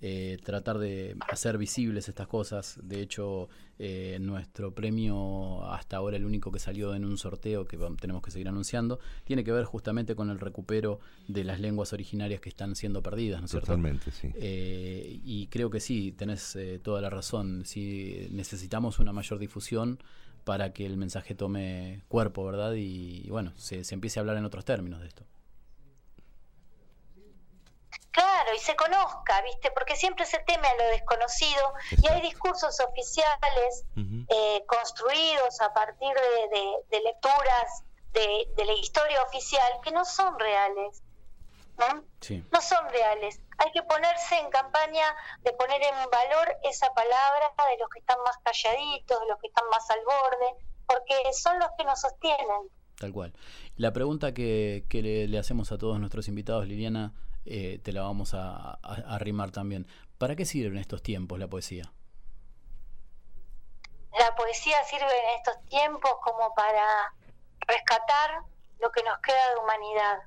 eh, tratar de hacer visibles estas cosas. De hecho, eh, nuestro premio, hasta ahora el único que salió en un sorteo que tenemos que seguir anunciando, tiene que ver justamente con el recupero de las lenguas originarias que están siendo perdidas, ¿no es cierto? Totalmente, sí. Eh, y creo que sí, tenés eh, toda la razón. Sí, necesitamos una mayor difusión para que el mensaje tome cuerpo, ¿verdad? Y, y bueno, se, se empiece a hablar en otros términos de esto. Claro, y se conozca, ¿viste? Porque siempre se teme a lo desconocido y hay discursos oficiales eh, construidos a partir de, de- de lecturas de, de la historia oficial que no son reales. ¿no? Sí. no son reales. Hay que ponerse en campaña de poner en valor esa palabra de los que están más calladitos, de los que están más al borde, porque son los que nos sostienen. Tal cual. La pregunta que, que le, le hacemos a todos nuestros invitados, Liliana, eh, te la vamos a, arrimar también. ¿Para qué sirve en estos tiempos la poesía? La poesía sirve en estos tiempos como para rescatar lo que nos queda de humanidad.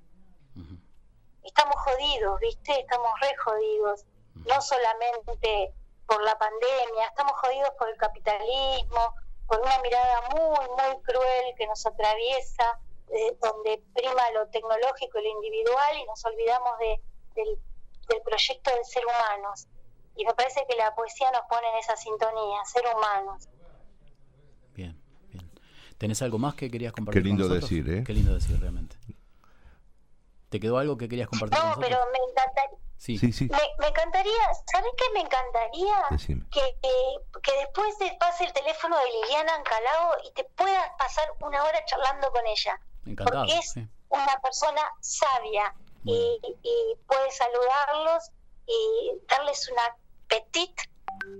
Estamos jodidos, ¿viste? Estamos re jodidos. No solamente por la pandemia, estamos jodidos por el capitalismo, por una mirada muy, muy cruel que nos atraviesa, eh, donde prima lo tecnológico y lo individual y nos olvidamos de, del, del proyecto del ser humanos. Y me parece que la poesía nos pone en esa sintonía, ser humanos. Bien, bien. ¿Tenés algo más que querías compartir Qué con lindo nosotros? decir, ¿eh? Qué lindo decir, realmente. ¿Te quedó algo que querías compartir con No, pero me encantaría, Sí. Sí, sí. me, me encantaría, ¿sabes qué me encantaría? Que, eh, que después te pase el teléfono de Liliana Ancalao y te puedas pasar una hora charlando con ella. Encantado. Porque es sí. una persona sabia y, y puedes saludarlos y darles una petit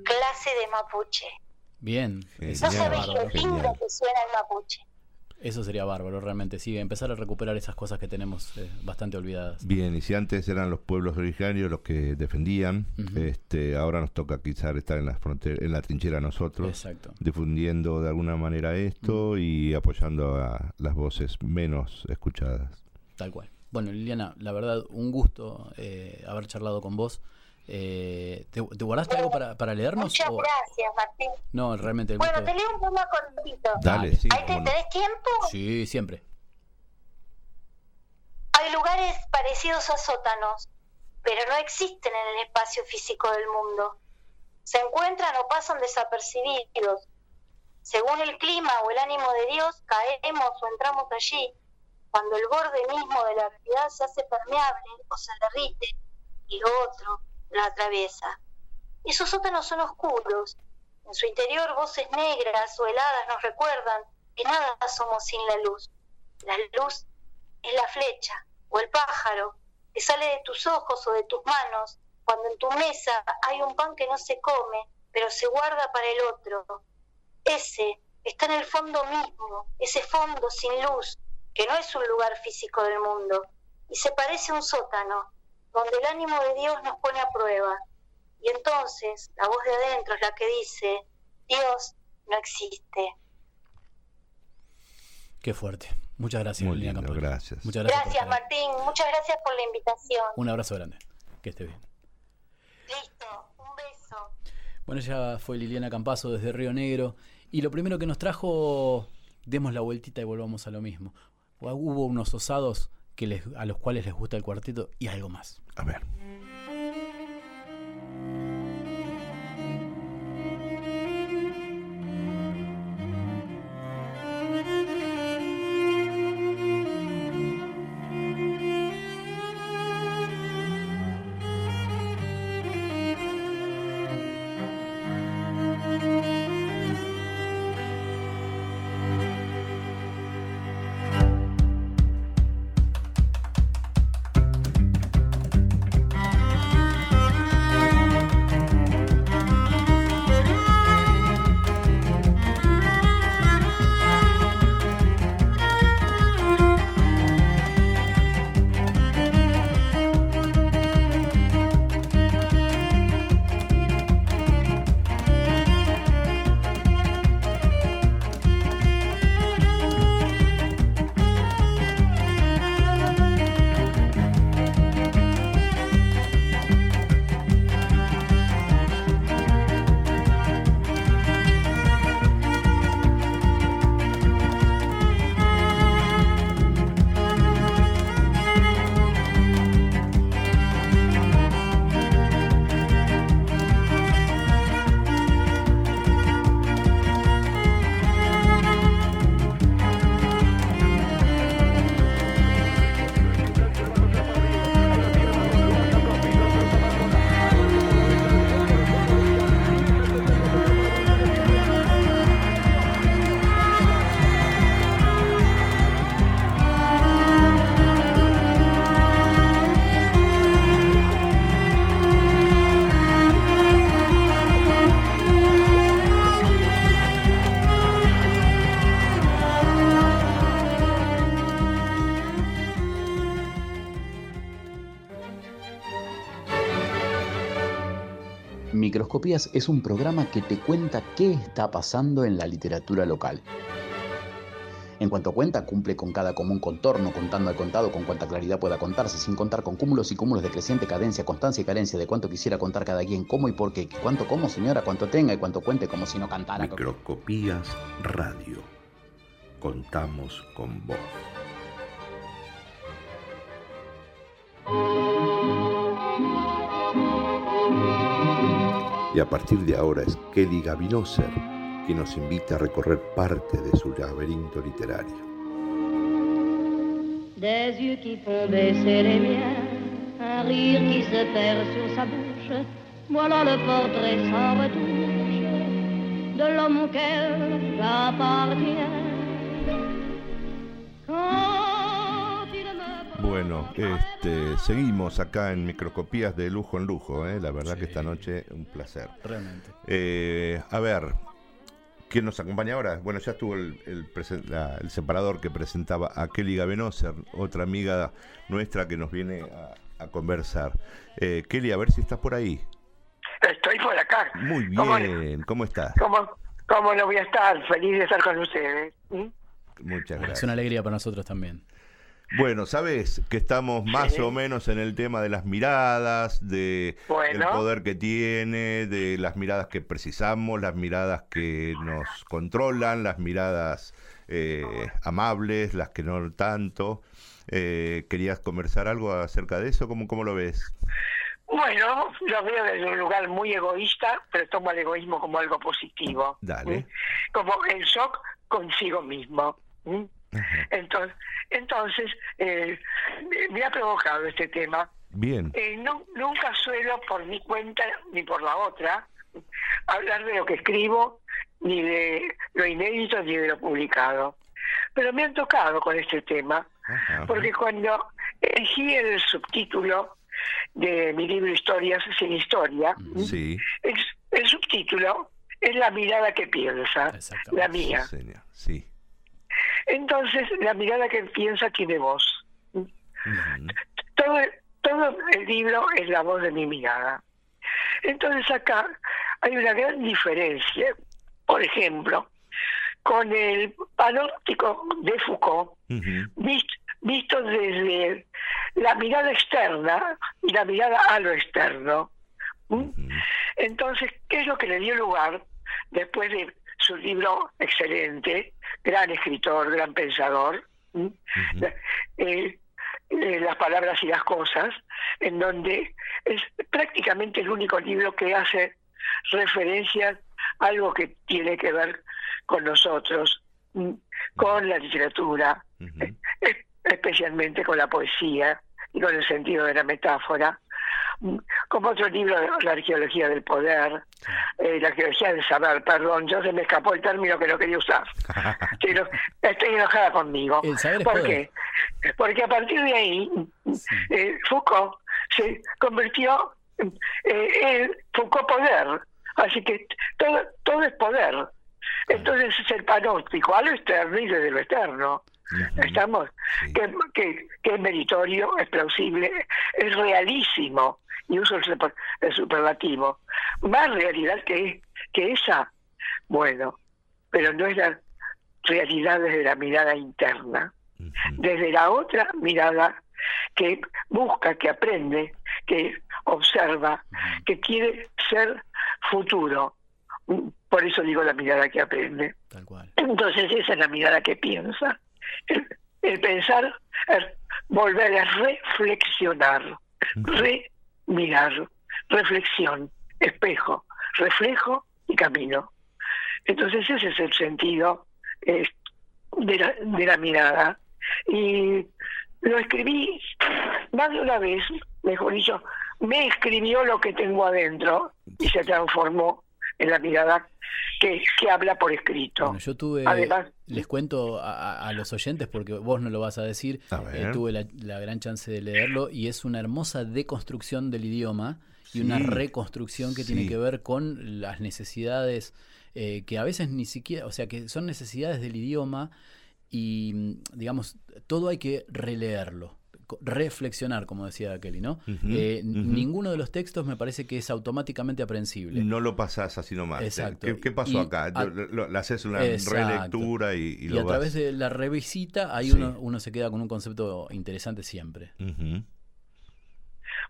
clase de mapuche. Bien. Eso No sabes lo lindo que suena el mapuche. Eso sería bárbaro, realmente. Sí, empezar a recuperar esas cosas que tenemos eh, bastante olvidadas. Bien, y si antes eran los pueblos originarios los que defendían, este, ahora nos toca quizás estar en la frontera, en la trinchera nosotros, Exacto. difundiendo de alguna manera esto y apoyando a las voces menos escuchadas. Tal cual. Bueno, Liliana, la verdad, un gusto eh, haber charlado con vos. Eh, ¿te, te guardaste algo para, para leernos? Muchas o- gracias, Martín. No, realmente el Bueno, gusto- te leo un poema cortito. Dale, sí, ¿Ahí te, cómo no. tenés tiempo? Sí, siempre. Hay lugares parecidos a sótanos, pero no existen en el espacio físico del mundo. Se encuentran o pasan desapercibidos. Según el clima o el ánimo de Dios, caemos o entramos allí. Cuando el borde mismo de la realidad se hace permeable o se derrite y lo otro la atraviesa. Esos sótanos son oscuros. En su interior voces negras o heladas nos recuerdan que nada somos sin la luz. La luz es la flecha o el pájaro que sale de tus ojos o de tus manos cuando en tu mesa hay un pan que no se come, pero se guarda para el otro. Ese está en el fondo mismo, ese fondo sin luz, que no es un lugar físico del mundo, y se parece a un sótano, donde el ánimo de Dios nos pone a prueba. Y entonces la voz de adentro es la que dice, Dios no existe. Qué fuerte. Muchas gracias, Muy Liliana lindo, gracias. Muchas gracias. Gracias. Martín. Muchas gracias por la invitación. Un abrazo grande. Que esté bien. Listo, un beso. Bueno, ella fue Liliana Campazo desde Río Negro. Y lo primero que nos trajo, demos la vueltita y volvamos a lo mismo. Hubo unos osados que les, a los cuales les gusta el cuarteto y algo más. A ver. Es un programa que te cuenta qué está pasando en la literatura local. En cuanto cuenta, cumple con cada común contorno, contando al contado con cuanta claridad pueda contarse, sin contar con cúmulos y cúmulos de creciente cadencia, constancia y carencia de cuánto quisiera contar cada quien, cómo y por qué, cuánto como señora, cuánto tenga y cuánto cuente como si no cantara. Microscopías Radio. Contamos con vos. Y a partir de ahora es Kelly Gavinoser quien nos invita a recorrer parte de su laberinto literario. Des yeux qui font baisser les miens, un rire qui se perd sur sa bouche, voilà le portrait sans retouche de l'homme auquel j'appartiens. Quand Bueno, este, seguimos acá en Microscopías de lujo en lujo, ¿eh? la verdad que esta noche un placer. Realmente. Eh, a ver, ¿quién nos acompaña ahora? Bueno, ya estuvo el, el presen- la- el separador que presentaba a Kelly Gavenoser, otra amiga nuestra que nos viene a, a conversar. Eh, Kelly, a ver si estás por ahí. Estoy por acá. Muy ¿Cómo- bien, ¿cómo estás? ¿Cómo, cómo no voy a estar? Feliz de estar con ustedes. ¿Mm? Muchas Es gracias. una alegría para nosotros también. Bueno, sabes que estamos más o menos en el tema de las miradas, de Bueno. el poder que tiene, de las miradas que precisamos, las miradas que nos controlan, las miradas eh, amables, las que no tanto. Eh, ¿Querías conversar algo acerca de eso? ¿Cómo, cómo lo ves? Bueno, lo veo desde un lugar muy egoísta, pero tomo el egoísmo como algo positivo. Dale. ¿Mm? Como el shock consigo mismo. Entonces, entonces eh, me- ha provocado este tema. Bien. Eh, no, nunca suelo por mi cuenta ni por la otra hablar de lo que escribo, ni de lo inédito, ni de lo publicado. Pero me han tocado con este tema, porque cuando elegí el subtítulo de mi libro Historias sin Historia, Sí. el, el subtítulo es La mirada que piensa, la mía. Sí, señor. Sí. Entonces, la mirada que piensa tiene voz. Todo, todo el libro es la voz de mi mirada. Entonces acá hay una gran diferencia. Por ejemplo, con el panóptico de Foucault, visto, visto desde la mirada externa y la mirada a lo externo. ¿Mm? Entonces, ¿qué es lo que le dio lugar después de su libro excelente, gran escritor, gran pensador? Eh, eh, las palabras y las cosas, en donde es prácticamente el único libro que hace referencia a algo que tiene que ver con nosotros, con la literatura, especialmente con la poesía y con el sentido de la metáfora, como otro libro, La arqueología del poder, eh, la arqueología del saber, perdón, yo se me escapó el término que no quería usar. <laughs> Estoy, eno- estoy enojada conmigo. El saber es ¿Por qué? Porque a partir de ahí, eh, Foucault se convirtió eh, en Foucault poder. Así que todo, todo es poder. Entonces es el panóptico a lo externo y desde lo externo. Estamos, que, que, que es meritorio, es plausible, es realísimo, y uso el superlativo. Más realidad que, que esa, bueno, pero no es la realidad desde la mirada interna, desde la otra mirada que busca, que aprende, que observa, que quiere ser futuro. Por eso digo la mirada que aprende. Entonces esa es la mirada que piensa. El, el pensar, el volver a reflexionar, remirar, reflexión, espejo, reflejo y camino. Entonces ese es el sentido eh, de, la, de la mirada. Y lo escribí más de una vez, mejor dicho, me escribió lo que tengo adentro y se transformó en la mirada que, que habla por escrito. Bueno, yo tuve, Además, les cuento a, los oyentes porque vos no lo vas a decir, A eh, tuve la, la gran chance de leerlo y es una hermosa deconstrucción del idioma y una reconstrucción que tiene que ver con las necesidades eh, que a veces ni siquiera, o sea, que son necesidades del idioma y, digamos, todo hay que releerlo. Reflexionar, como decía Kelly, ¿no? Eh. Ninguno de los textos me parece que es automáticamente aprehensible. No lo pasás así nomás. Exacto. ¿Qué, qué pasó Y acá? a- Lo- haces una Exacto. relectura y, y Y, lo a vas- través de la revisita, ahí Sí. uno, uno se queda con un concepto interesante siempre.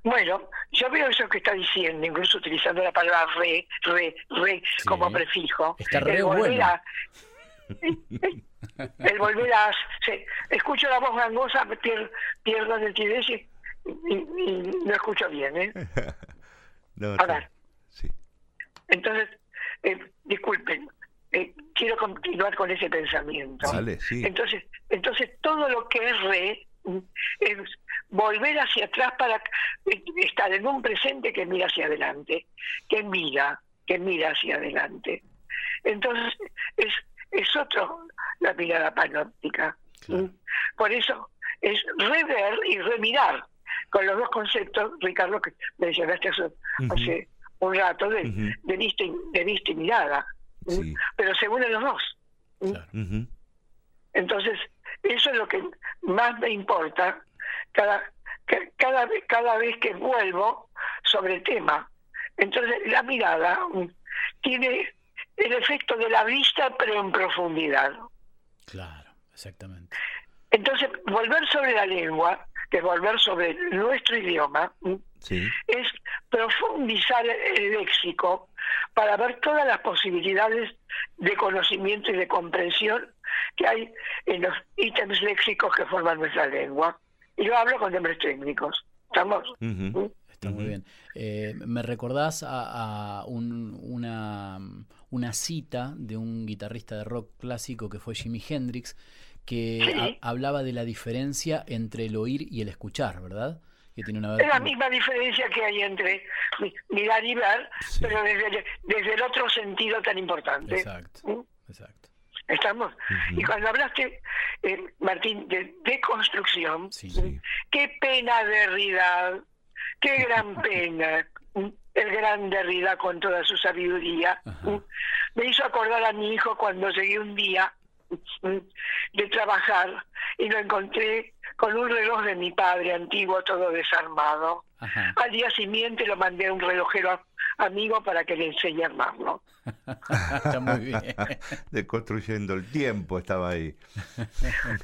Bueno, yo veo eso que está diciendo, incluso utilizando la palabra re, re, re como prefijo. Está re bueno. El volver a sí, escucho la voz gangosa, pier- pierdo nitidez y, y- y no escucho bien, ¿eh? <laughs> No, A ver. Entonces, eh, disculpen, eh, quiero continuar con ese pensamiento. Dale, sí. Entonces, entonces todo lo que es re es volver hacia atrás para estar en un presente que mira hacia adelante, que mira, que mira hacia adelante. Entonces, es, es otro la mirada panóptica. Por eso es rever y remirar con los dos conceptos, Ricardo, que mencionaste hace, hace un rato, de, de, vista, y- de vista y mirada. Sí. Pero se unen los dos. Entonces, eso es lo que más me importa cada, ca- cada, vez- cada vez que vuelvo sobre el tema. Entonces, la mirada tiene el efecto de la vista, pero en profundidad. Claro, exactamente. Entonces, volver sobre la lengua, que es volver sobre nuestro idioma, mm, Sí. es profundizar el léxico para ver todas las posibilidades de conocimiento y de comprensión que hay en los ítems léxicos que forman nuestra lengua. Y yo hablo con nombres técnicos. ¿Estamos? Ujú. Está muy bien. Eh, ¿Me recordás a, a un- una, una cita de un guitarrista de rock clásico que fue Jimi Hendrix, que Sí. ha- hablaba de la diferencia entre el oír y el escuchar, ¿verdad? Que tiene una Es la misma diferencia que hay entre mi- mirar y ver, pero desde, desde el otro sentido tan importante. Exacto, ¿Mm? exacto. ¿Estamos? Y cuando hablaste, eh, Martín, de deconstrucción, qué pena Derrida, qué gran <laughs> pena. El gran Derrida con toda su sabiduría. Me hizo acordar a mi hijo cuando llegué un día ¿m? de trabajar y lo encontré con un reloj de mi padre antiguo todo desarmado. Al día siguiente lo mandé a un relojero amigo para que le enseñe a armarlo. <laughs> Está muy bien. <laughs> Deconstruyendo el tiempo estaba ahí.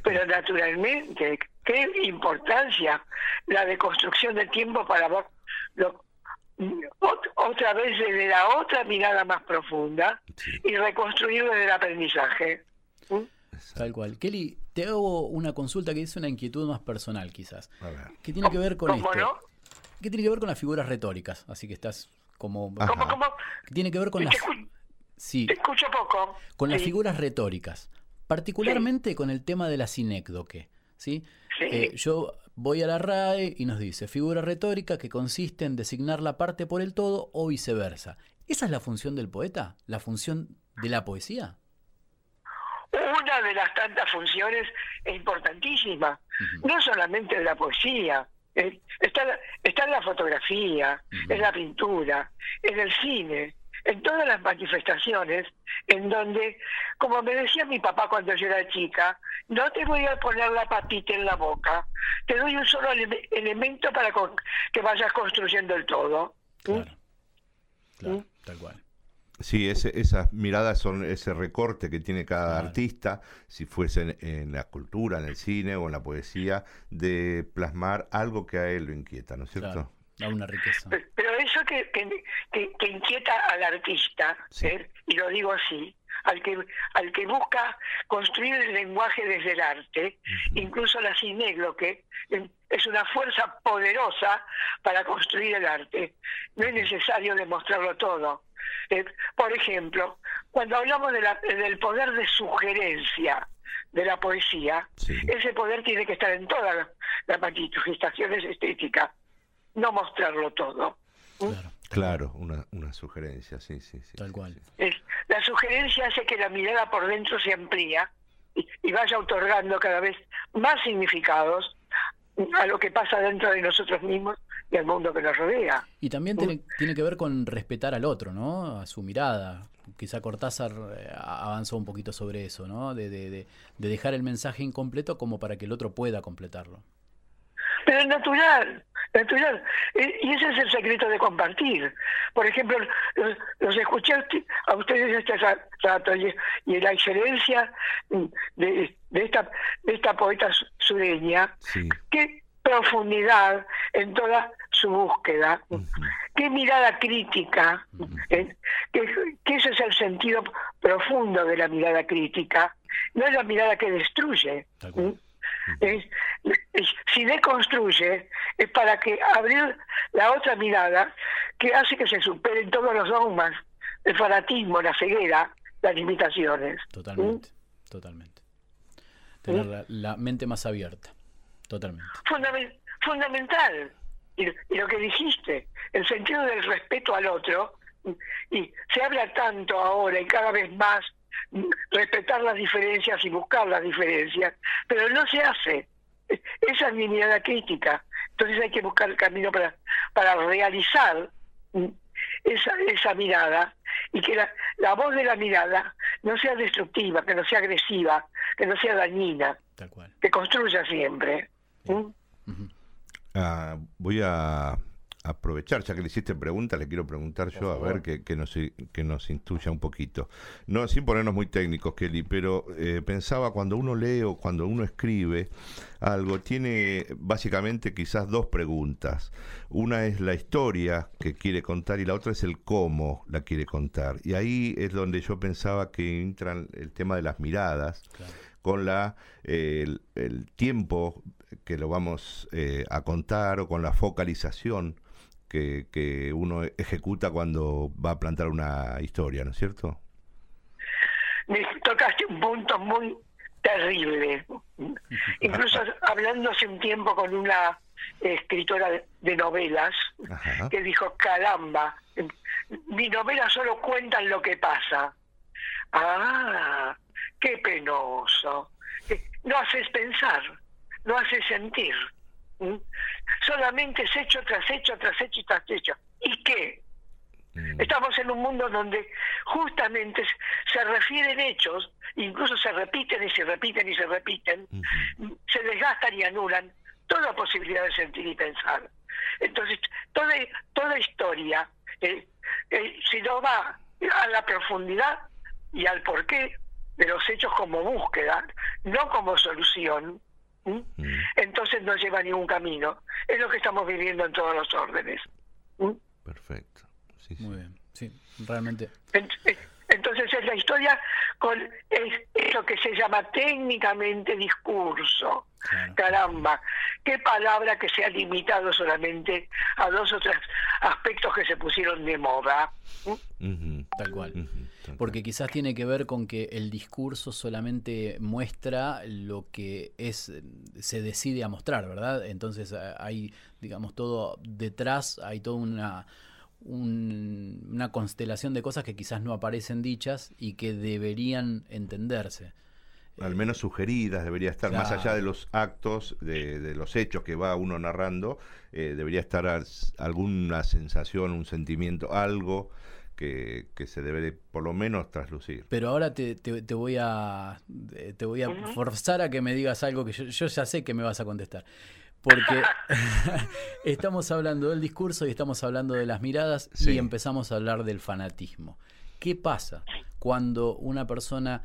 Pero naturalmente, qué importancia la deconstrucción del tiempo para ver lo- otra vez desde la otra mirada más profunda y reconstruir desde el aprendizaje. Tal cual. Kelly, te hago una consulta que es una inquietud más personal, quizás. A ver. Que tiene que ver con ¿Cómo esto. no? Que tiene que ver con las figuras retóricas. Así que estás como. ¿Cómo, cómo? Tiene que ver con las. Sí, Te escucho poco. con las figuras retóricas. Particularmente con el tema de la sinécdoque. ¿sí? Eh, yo voy a la RAE y nos dice figura retórica que consiste en designar la parte por el todo o viceversa. ¿Esa es la función del poeta? ¿La función de la poesía? Una de las tantas funciones es importantísima, no solamente de la poesía, eh, está, está en la fotografía, en la pintura, en el cine, en todas las manifestaciones, en donde, como me decía mi papá cuando yo era chica, no te voy a poner la papita en la boca, te doy un solo ele- elemento para con- que vayas construyendo el todo. Claro, tal cual. Sí, ese, esas miradas son ese recorte que tiene cada artista, si fuese en, en la cultura, en el cine o en la poesía, de plasmar algo que a él lo inquieta, ¿no es cierto? Claro, da una riqueza. Pero eso que, que, que- que inquieta al artista, ¿eh? y lo digo así, al que, al que busca construir el lenguaje desde el arte, incluso la que es una fuerza poderosa para construir el arte. No es necesario demostrarlo todo. Eh, por ejemplo, cuando hablamos de la- del poder de sugerencia de la poesía, ese poder tiene que estar en todas las manifestaciones estéticas, no mostrarlo todo. Claro, una, una sugerencia, sí, sí, sí. Tal cual. Es- la sugerencia hace que la mirada por dentro se amplía y, y vaya otorgando cada vez más significados a lo que pasa dentro de nosotros mismos y al mundo que nos rodea. Y también tiene, tiene que ver con respetar al otro, ¿no? A su mirada. Quizá Cortázar eh, avanzó un poquito sobre eso, ¿no? De, de- de- de dejar el mensaje incompleto como para que el otro pueda completarlo. Pero es natural, natural. E- Y ese es el secreto de compartir. Por ejemplo, los, los escuché a usted- a ustedes este ra- rato y, y la excelencia de, de esta, de esta poeta su- sureña, Sí. qué profundidad en toda su búsqueda, qué mirada crítica, ¿eh? que, que ese es el sentido profundo de la mirada crítica, no es la mirada que destruye. Es- es- si deconstruye es para que abrir la otra mirada que hace que se superen todos los dogmas, el fanatismo, la ceguera, las limitaciones. Totalmente, totalmente. Tener la, la mente más abierta, totalmente. Fundamen- fundamental. Y, y lo que dijiste, el sentido del respeto al otro, y se habla tanto ahora y cada vez más mm, respetar las diferencias y buscar las diferencias, pero no se hace. Esa es mi mirada crítica. Entonces hay que buscar el camino para, para realizar esa, esa mirada y que la, la voz de la mirada no sea destructiva, que no sea agresiva, que no sea dañina, que construya siempre. ¿Mm? Ah, voy a aprovechar, ya que le hiciste pregunta, le quiero preguntar yo, a ver que, que nos, que nos instruya un poquito. No, sin ponernos muy técnicos, Kelly, pero eh, pensaba cuando uno lee o cuando uno escribe algo, tiene básicamente quizás dos preguntas. Una es la historia que quiere contar y la otra es el cómo la quiere contar. Y ahí es donde yo pensaba que entra el tema de las miradas con la eh, el, el tiempo que lo vamos eh, a contar o con la focalización que, que uno ejecuta cuando va a plantar una historia, ¿no es cierto? me tocaste un punto muy terrible. <laughs> Incluso hablando hace un tiempo con una escritora de- novelas Ajá. que dijo, caramba, mi novela solo cuentan lo que pasa. Ah, qué penoso. Eh, No haces pensar, no haces sentir. ¿M? Solamente es hecho tras hecho, tras hecho y tras hecho. ¿Y qué? Estamos en un mundo donde justamente se refieren hechos, incluso se repiten y se repiten y se repiten, se desgastan y anulan toda posibilidad de sentir y pensar. Entonces, toda, toda historia, eh, eh, si no va a la profundidad y al porqué de los hechos como búsqueda, no como solución, ¿m? entonces no lleva a ningún camino. Es lo que estamos viviendo en todos los órdenes. ¿m? Perfecto. Muy bien, sí, realmente. Ent- eh, Entonces es la historia con es, es lo que se llama técnicamente discurso. Caramba, qué palabra que se ha limitado solamente a dos o tres aspectos que se pusieron de moda. Tal cual. Porque quizás tiene que ver con que el discurso solamente muestra lo que es se decide a mostrar, ¿verdad? Entonces hay, digamos, todo detrás, hay toda una, un- una constelación de cosas que quizás no aparecen dichas y que deberían entenderse. Al menos sugeridas, debería estar más allá de los actos, de, de los hechos que va uno narrando, eh, debería estar as- alguna sensación, un sentimiento, algo que, que se debe de, por lo menos traslucir. Pero ahora te, te- te voy a te voy a forzar a que me digas algo que yo, yo ya sé que me vas a contestar. Porque <laughs> <laughs> estamos hablando del discurso y estamos hablando de las miradas y empezamos a hablar del fanatismo. ¿Qué pasa cuando una persona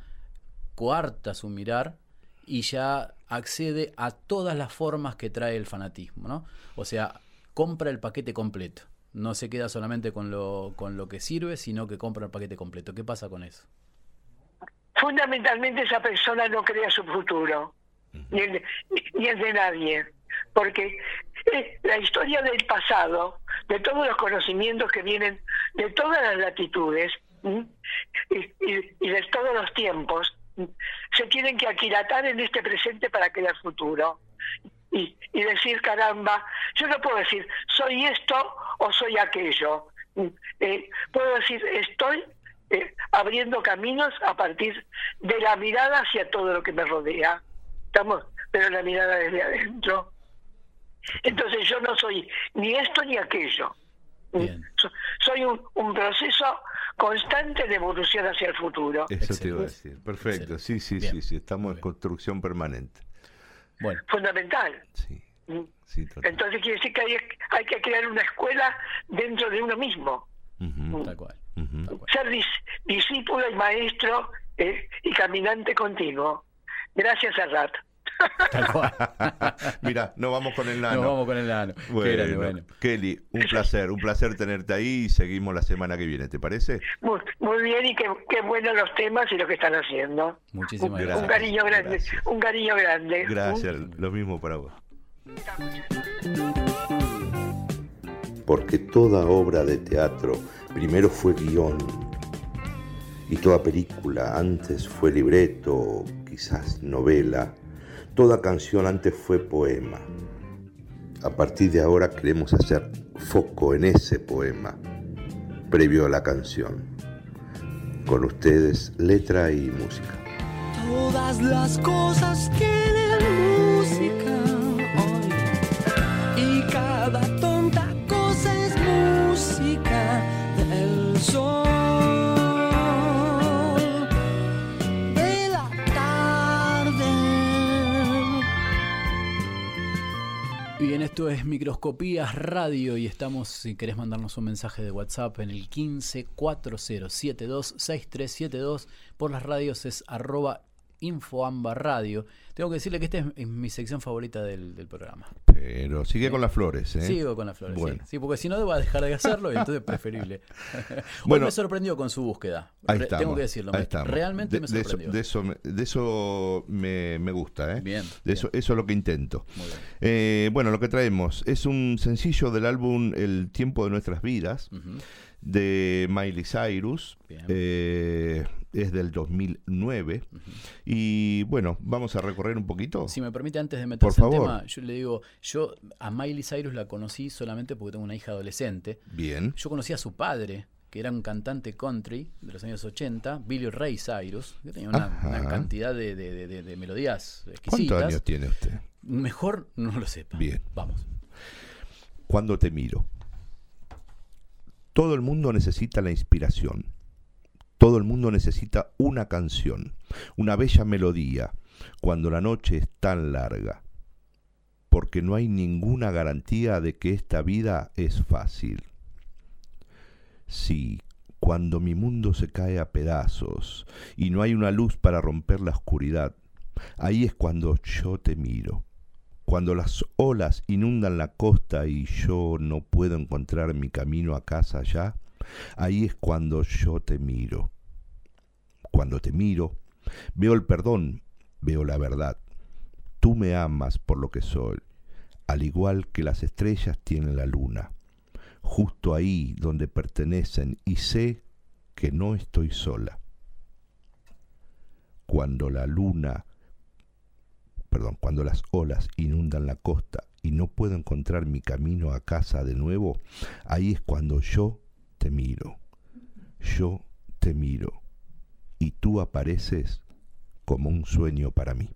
coarta su mirar y ya accede a todas las formas que trae el fanatismo, ¿no? O sea, compra el paquete completo. No se queda solamente con lo, con lo que sirve, sino que compra el paquete completo. ¿Qué pasa con eso? Fundamentalmente esa persona no crea su futuro, ni el, ni el de nadie, porque eh, la historia del pasado, de todos los conocimientos que vienen de todas las latitudes y, y- y de todos los tiempos, se tienen que aquilatar en este presente para crear futuro. Y, y decir, caramba, yo no puedo decir, soy esto o soy aquello. Eh, puedo decir, estoy eh, abriendo caminos a partir de la mirada hacia todo lo que me rodea. Estamos, pero la mirada desde adentro. Entonces yo no soy ni esto ni aquello. So- soy un, un proceso constante de evolución hacia el futuro. Eso te iba a decir. Perfecto, sí, sí, sí, sí, estamos en construcción permanente. Bueno. Fundamental. ¿Mm? Sí. Entonces quiere decir que hay, hay que crear una escuela dentro de uno mismo. Ujú, Tal cual. Ser dis- discípulo y maestro eh, y caminante continuo. Gracias. Tal cual. <laughs> Mira, no vamos con el nano. Nos vamos con el nano. Bueno, bueno. Kelly, un placer, un placer tenerte ahí y seguimos la semana que viene, ¿te parece? Muy, muy bien y qué, qué buenos los temas y lo que están haciendo. Muchísimas Un, gracias. un cariño grande, Gracias. un cariño grande. Gracias, lo mismo para vos. Porque toda obra de teatro primero fue guion y toda película antes fue libreto, quizás novela, toda canción antes fue poema. A partir de ahora queremos hacer foco en ese poema, previo a la canción. Con ustedes, letra y música. Todas las cosas tienen música cada tonta cosa es música del sol de la tarde. Bien, esto es Microscopías Radio y estamos, si querés mandarnos un mensaje de WhatsApp en el 1540726372 por las radios es arroba infoamba radio. Tengo que decirle que esta es, mi sección favorita del, del programa. Pero sigue con las flores, ¿eh? Sigo con las flores, sí. Bueno. sí. porque si no va a dejar de hacerlo y entonces es preferible. <laughs> Hoy Bueno. me sorprendió con su búsqueda. Ahí estamos. Tengo que decirlo, ahí me- realmente de, me de eso, sorprendió. de eso, me- de eso me, me gusta, ¿eh? Bien, De eso, eso es lo que intento. Muy bien. Eh, bueno, lo que traemos es un sencillo del álbum El tiempo de nuestras vidas. De Miley Cyrus. Eh, es del 2009. Y bueno, vamos a recorrer un poquito. Si me permite, antes de meterse en tema, yo le digo, yo a Miley Cyrus la conocí solamente porque tengo una hija adolescente. Bien. Yo conocí a su padre, que era un cantante country de los años 80, Billy Ray Cyrus, que tenía una, cantidad de, de- de- de- de melodías ¿Cuántos exquisitas. años tiene usted? Mejor no lo sepa. Bien. Vamos. Cuando te miro. Todo el mundo necesita la inspiración. Todo el mundo necesita una canción, una bella melodía, cuando la noche es tan larga. Porque no hay ninguna garantía de que esta vida es fácil. Sí, cuando mi mundo se cae a pedazos y no hay una luz para romper la oscuridad, ahí es cuando yo te miro cuando las olas inundan la costa y yo no puedo encontrar mi camino a casa ya, ahí es cuando yo te miro. Cuando te miro, veo el perdón, veo la verdad. Tú me amas por lo que soy, al igual que las estrellas tienen la luna, justo ahí donde pertenecen y sé que no estoy sola. Cuando la luna perdón, cuando las olas inundan la costa y no puedo encontrar mi camino a casa de nuevo, ahí es cuando yo te miro. Yo te miro. Y tú apareces como un sueño para mí.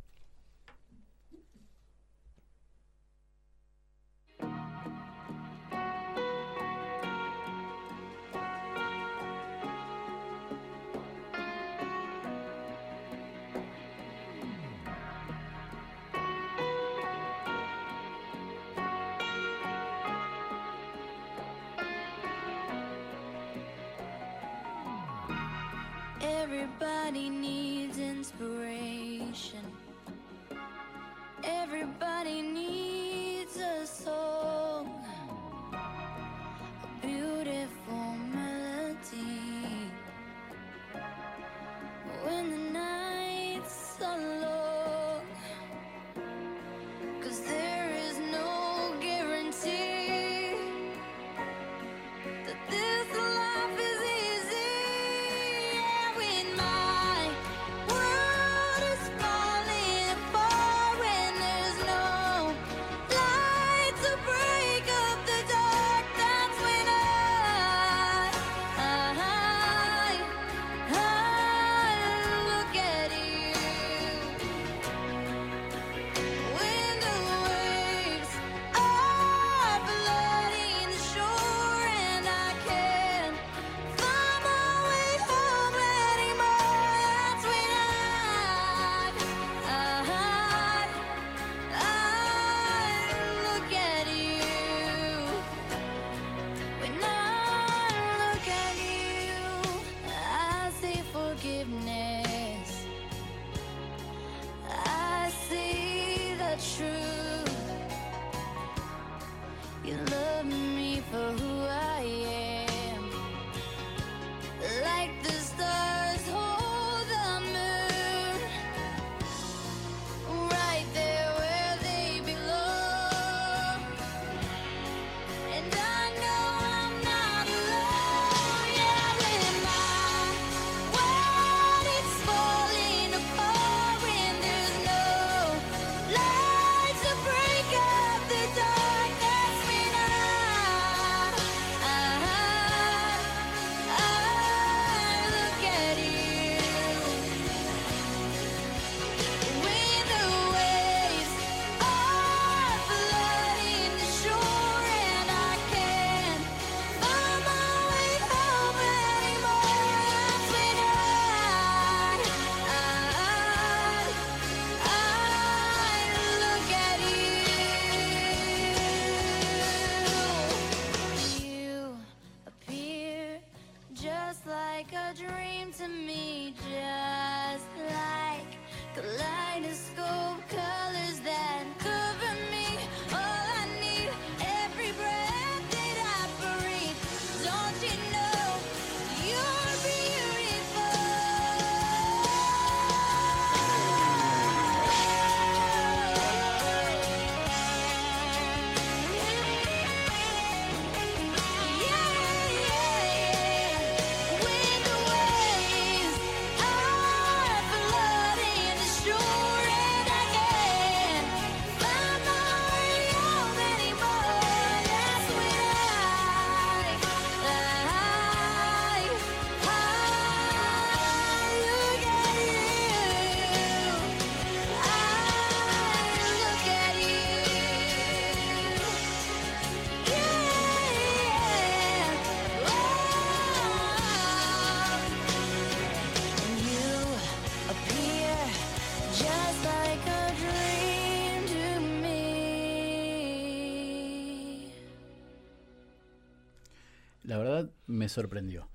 Sorprendió.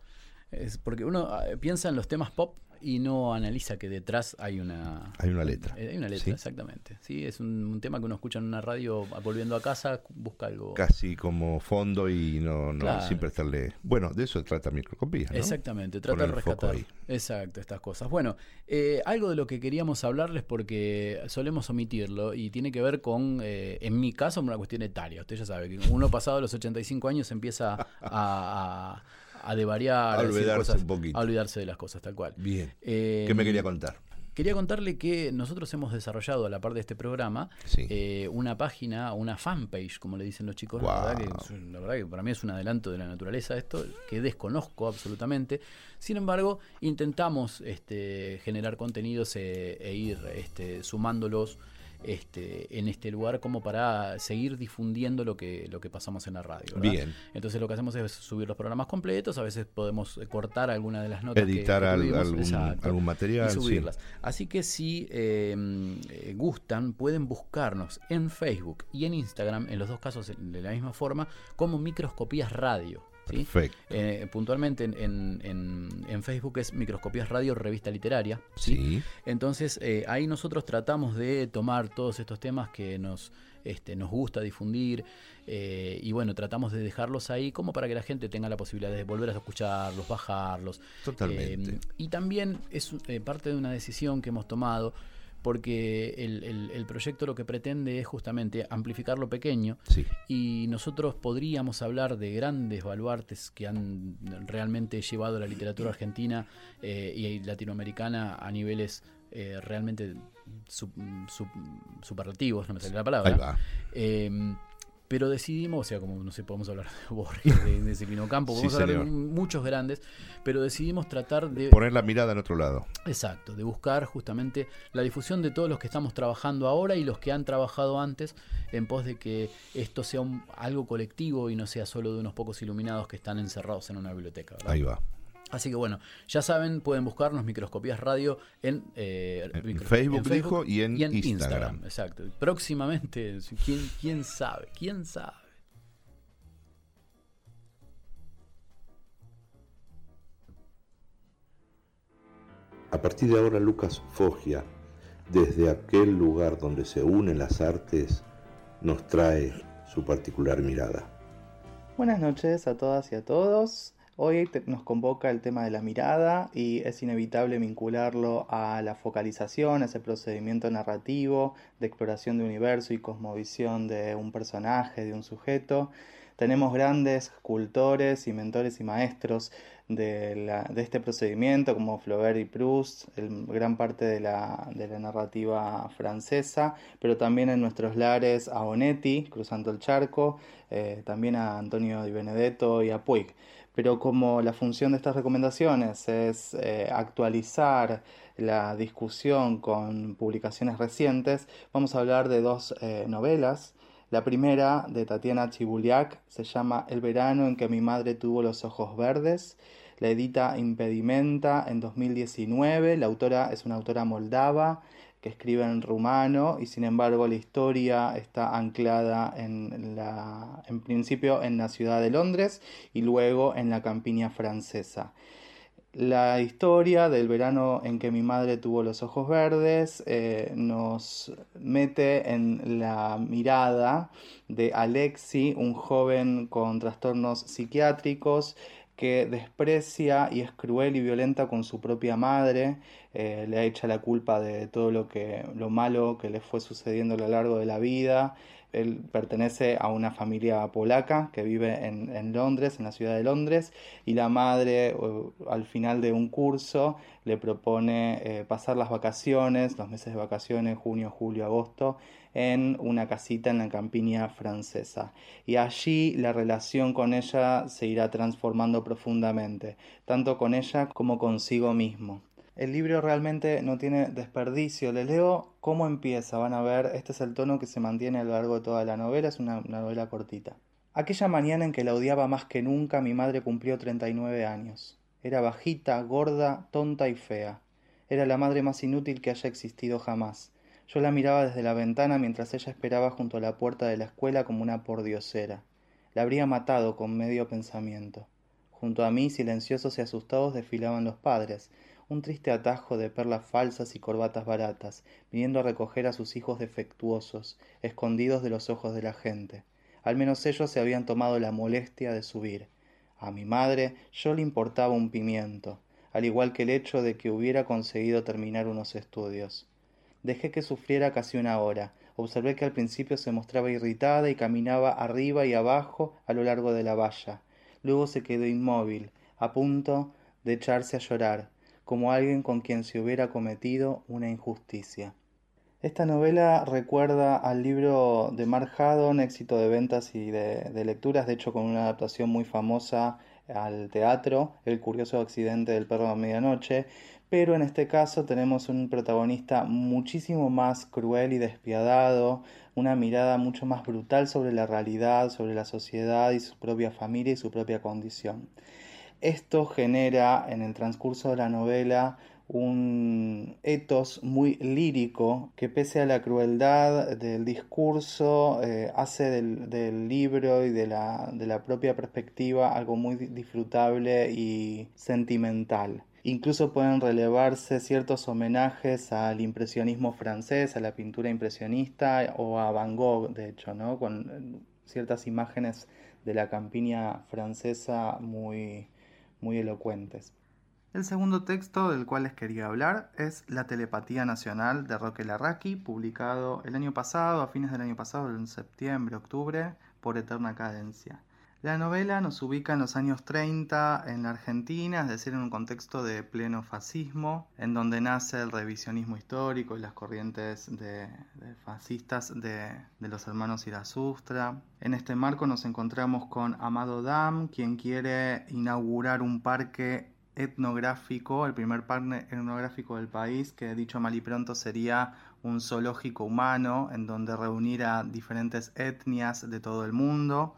Es porque uno ah, piensa en los temas pop y no analiza que detrás hay una Hay una letra. eh, Hay una letra, ¿sí? exactamente. Sí, es un, un tema que uno escucha en una radio volviendo a casa, busca algo. Casi como fondo y no, no Claro. sin prestarle. Bueno, de eso trata microscopía. ¿no? Exactamente, trata de Poner foco rescatar. Exacto, estas cosas. Bueno, eh, algo de lo que queríamos hablarles porque solemos omitirlo y tiene que ver con, eh, en mi caso, una cuestión etaria. Usted ya sabe que uno pasado los 85 años empieza a, a, a devariar, A olvidarse cosas, un poquito. a olvidarse de las cosas, tal cual. Bien. Eh, ¿Qué me quería contar? Quería contarle que nosotros hemos desarrollado a la par de este programa Sí. eh, una página, una fanpage, como le dicen los chicos. La, verdad que, es un- la verdad que para mí es un adelanto de la naturaleza esto, que desconozco absolutamente. Sin embargo, intentamos este, generar contenidos eh, e ir este, sumándolos este, en este lugar como para seguir difundiendo lo que, lo que pasamos en la radio. ¿verdad? Bien. Entonces lo que hacemos es subir los programas completos, a veces podemos eh, cortar alguna de las notas Editar que al- tuvimos, algún- exacto, algún material, y sí. subirlas. Así que si eh, eh, gustan, pueden buscarnos en Facebook y en Instagram, en los dos casos de la misma forma, como Microscopías Radio. Eh, puntualmente en, en- en- Facebook es Microscopías Radio Revista Literaria. Sí. Entonces eh, ahí nosotros tratamos de tomar todos estos temas que nos, este, nos gusta difundir eh, y bueno, tratamos de dejarlos ahí como para que la gente tenga la posibilidad de volver a escucharlos, bajarlos. Totalmente. Eh, y también es parte de una decisión que hemos tomado porque el, el- el proyecto lo que pretende es justamente amplificar lo pequeño Sí. y nosotros podríamos hablar de grandes baluartes que han realmente llevado la literatura argentina eh, y latinoamericana a niveles eh, realmente su- su- superlativos, no me sale la palabra. Ahí va. Eh, pero decidimos, o sea, como no sé, podemos hablar de Borges, de, de Silvino Campo, <laughs> Sí, podemos hablar de muchos grandes, pero decidimos tratar de Poner la mirada en otro lado. Exacto, de buscar justamente la difusión de todos los que estamos trabajando ahora y los que han trabajado antes en pos de que esto sea un- algo colectivo y no sea solo de unos pocos iluminados que están encerrados en una biblioteca. ¿verdad? Ahí va. Así que bueno, ya saben, pueden buscarnos Microscopías Radio en, eh, En micro- Facebook, dijo, y en Instagram. Exacto. Próximamente, ¿quién, quién sabe? ¿Quién sabe? A partir de ahora, Lucas Foggia, desde aquel lugar donde se unen las artes, nos trae su particular mirada. Buenas noches a todas y a todos. Hoy nos convoca el tema de la mirada y es inevitable vincularlo a la focalización, a ese procedimiento narrativo de exploración de universo y cosmovisión de un personaje, de un sujeto. Tenemos grandes cultores y mentores y maestros de, este procedimiento como Flaubert y Proust, el- gran parte de la, de la narrativa francesa, pero también en nuestros lares a Onetti, cruzando el charco, eh, también a Antonio Di Benedetto y a Puig. Pero como la función de estas recomendaciones es eh, actualizar la discusión con publicaciones recientes, vamos a hablar de dos eh, novelas. La primera, de Tatiana Chibuliak, se llama El verano en que mi madre tuvo los ojos verdes. La edita Impedimenta en 2019. La autora es una autora moldava escribe en rumano y sin embargo la historia está anclada en la, en principio en la ciudad de Londres y luego en la campiña francesa. La historia del verano en que mi madre tuvo los ojos verdes eh, nos mete en la mirada de Alexi, un joven con trastornos psiquiátricos que desprecia y es cruel y violenta con su propia madre, eh, le echa la culpa de todo lo que lo malo que le fue sucediendo a lo largo de la vida. Él pertenece a una familia polaca que vive en, en Londres, en la ciudad de Londres, y la madre al final de un curso le propone eh, pasar las vacaciones, los meses de vacaciones, junio, julio, agosto, en una casita en la campiña francesa. Y allí la relación con ella se irá transformando profundamente, tanto con ella como consigo mismo. El libro realmente no tiene desperdicio. Les leo cómo empieza. Van a ver, este es el tono que se mantiene a lo largo de toda la novela. Es una, una novela cortita. Aquella mañana en que la odiaba más que nunca, mi madre cumplió 39 años. Era bajita, gorda, tonta y fea. Era la madre más inútil que haya existido jamás. Yo la miraba desde la ventana mientras ella esperaba junto a la puerta de la escuela como una pordiosera. La habría matado con medio pensamiento. Junto a mí, silenciosos y asustados, desfilaban los padres, un triste atajo de perlas falsas y corbatas baratas, viniendo a recoger a sus hijos defectuosos, escondidos de los ojos de la gente. Al menos ellos se habían tomado la molestia de subir. A mi madre yo le importaba un pimiento, al igual que el hecho de que hubiera conseguido terminar unos estudios. Dejé que sufriera casi una hora. Observé que al principio se mostraba irritada y caminaba arriba y abajo a lo largo de la valla. Luego se quedó inmóvil, a punto de echarse a llorar, como alguien con quien se hubiera cometido una injusticia. Esta novela recuerda al libro de Mark Haddon, éxito de ventas y de, de, lecturas, de hecho con una adaptación muy famosa al teatro, El curioso accidente del perro de medianoche, pero en este caso tenemos un protagonista muchísimo más cruel y despiadado, una mirada mucho más brutal sobre la realidad, sobre la sociedad y su propia familia y su propia condición. Esto genera en el transcurso de la novela un etos muy lírico que pese a la crueldad del discurso eh, hace del, libro y de la propia perspectiva algo muy disfrutable y sentimental. Incluso pueden relevarse ciertos homenajes al impresionismo francés, a la pintura impresionista o a Van Gogh, de hecho, ¿no? con ciertas imágenes de la campiña francesa muy, muy elocuentes. El segundo texto del cual les quería hablar es La telepatía nacional de Roque Larraqui, publicado el año pasado, a fines del año pasado, en septiembre, octubre, por Eterna Cadencia. La novela nos ubica en los años 30 en la Argentina, es decir, en un contexto de pleno fascismo, en donde nace el revisionismo histórico y las corrientes de, fascistas de, de, los hermanos Irasustra. En este marco nos encontramos con Amado Dam, quien quiere inaugurar un parque etnográfico, el primer parque etnográfico del país, que dicho mal y pronto sería un zoológico humano en donde reunir a diferentes etnias de todo el mundo.